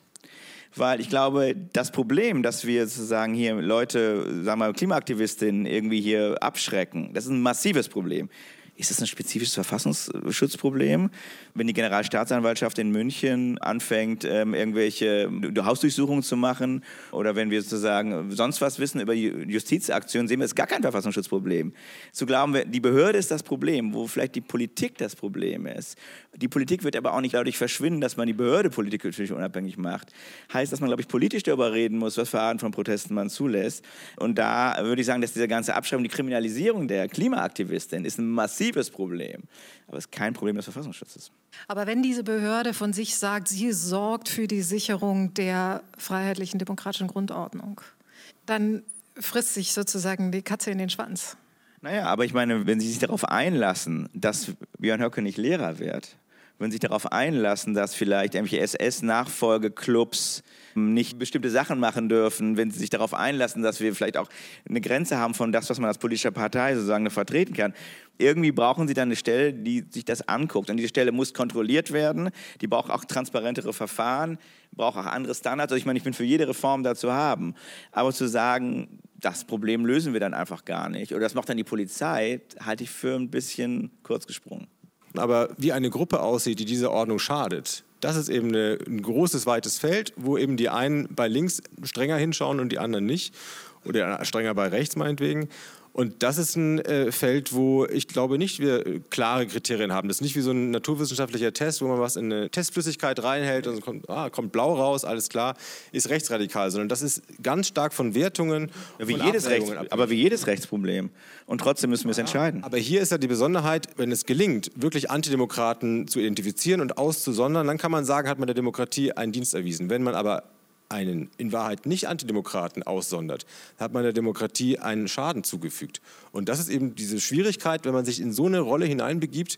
Weil ich glaube, das Problem, dass wir sozusagen hier Leute, sagen wir mal Klimaaktivistinnen irgendwie hier abschrecken, das ist ein massives Problem. Ist das ein spezifisches Verfassungsschutzproblem? Wenn die Generalstaatsanwaltschaft in München anfängt, ähm, irgendwelche Hausdurchsuchungen zu machen oder wenn wir sozusagen sonst was wissen über Justizaktionen, sehen wir, es ist gar kein Verfassungsschutzproblem. Zu glauben, die Behörde ist das Problem, wo vielleicht die Politik das Problem ist. Die Politik wird aber auch nicht dadurch verschwinden, dass man die Behörde politisch unabhängig macht. Heißt, dass man, glaube ich, politisch darüber reden muss, was für Arten von Protesten man zulässt. Und da würde ich sagen, dass diese ganze Abschreibung, die Kriminalisierung der Klimaaktivistin ist ein massiv massives Problem. Aber es ist kein Problem des Verfassungsschutzes. Aber wenn diese Behörde von sich sagt, sie sorgt für die Sicherung der freiheitlichen demokratischen Grundordnung, dann frisst sich sozusagen die Katze in den Schwanz. Naja, aber ich meine, wenn Sie sich darauf einlassen, dass Björn Höcke nicht Lehrer wird, wenn Sie sich darauf einlassen, dass vielleicht irgendwelche SS-Nachfolgeclubs nicht bestimmte Sachen machen dürfen, wenn sie sich darauf einlassen, dass wir vielleicht auch eine Grenze haben von das, was man als politische Partei sozusagen vertreten kann. Irgendwie brauchen sie dann eine Stelle, die sich das anguckt. Und diese Stelle muss kontrolliert werden. Die braucht auch transparentere Verfahren, braucht auch andere Standards. Also ich meine, ich bin für jede Reform dazu haben. Aber zu sagen, das Problem lösen wir dann einfach gar nicht oder das macht dann die Polizei, halte ich für ein bisschen kurz gesprungen. Aber wie eine Gruppe aussieht, die dieser Ordnung schadet, das ist eben ein großes, weites Feld, wo eben die einen bei links strenger hinschauen und die anderen nicht. Oder strenger bei rechts meinetwegen. Und das ist ein äh, Feld, wo ich glaube nicht wir äh, klare Kriterien haben. Das ist nicht wie so ein naturwissenschaftlicher Test, wo man was in eine Testflüssigkeit reinhält und kommt, ah, kommt blau raus, alles klar, ist rechtsradikal, sondern das ist ganz stark von Wertungen. Ja, wie jedes Rechts, aber wie jedes Rechtsproblem. Und trotzdem müssen wir es ja, entscheiden. Aber hier ist ja die Besonderheit, wenn es gelingt, wirklich Antidemokraten zu identifizieren und auszusondern, dann kann man sagen, hat man der Demokratie einen Dienst erwiesen. Wenn man aber einen in Wahrheit nicht Antidemokraten aussondert, hat man der Demokratie einen Schaden zugefügt. Und das ist eben diese Schwierigkeit, wenn man sich in so eine Rolle hineinbegibt.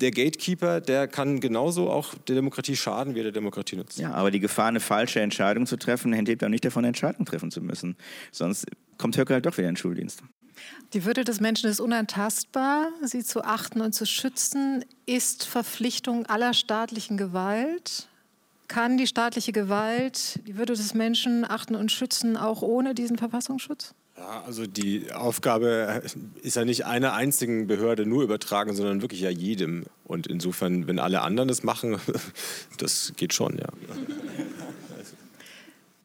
Der Gatekeeper, der kann genauso auch der Demokratie schaden, wie er der Demokratie nutzt. Ja, aber die Gefahr, eine falsche Entscheidung zu treffen, hängt dann nicht davon, eine Entscheidung treffen zu müssen. Sonst kommt Höcke halt doch wieder in den Schuldienst. Die Würde des Menschen ist unantastbar. Sie zu achten und zu schützen ist Verpflichtung aller staatlichen Gewalt kann die staatliche Gewalt die Würde des Menschen achten und schützen, auch ohne diesen Verfassungsschutz? Ja, also die Aufgabe ist ja nicht einer einzigen Behörde nur übertragen, sondern wirklich ja jedem. Und insofern, wenn alle anderen das machen, das geht schon, ja.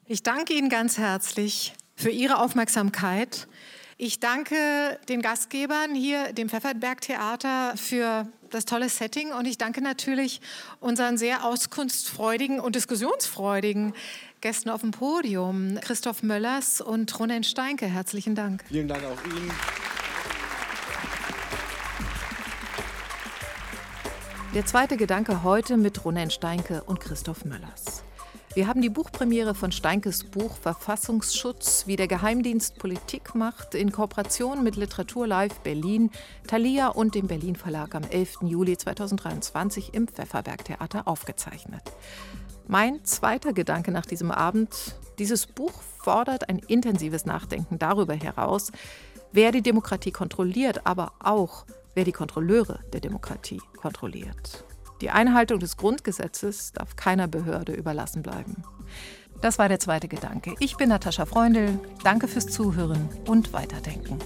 Ich danke Ihnen ganz herzlich für Ihre Aufmerksamkeit. Ich danke den Gastgebern hier, dem Pfefferberg Theater, für das tolle Setting und ich danke natürlich unseren sehr auskunftsfreudigen und diskussionsfreudigen Gästen auf dem Podium, Christoph Möllers und Ronen Steinke. Herzlichen Dank. Vielen Dank auch Ihnen. Der zweite Gedanke heute mit Ronen Steinke und Christoph Möllers. Wir haben die Buchpremiere von Steinkes Buch Verfassungsschutz, wie der Geheimdienst Politik macht, in Kooperation mit Literatur Live Berlin, Thalia und dem Berlin Verlag am 11. Juli 2023 im Pfefferberg Theater aufgezeichnet. Mein zweiter Gedanke nach diesem Abend, dieses Buch fordert ein intensives Nachdenken darüber heraus, wer die Demokratie kontrolliert, aber auch, wer die Kontrolleure der Demokratie kontrolliert. Die Einhaltung des Grundgesetzes darf keiner Behörde überlassen bleiben. Das war der zweite Gedanke. Ich bin Natascha Freundl. Danke fürs Zuhören und Weiterdenken.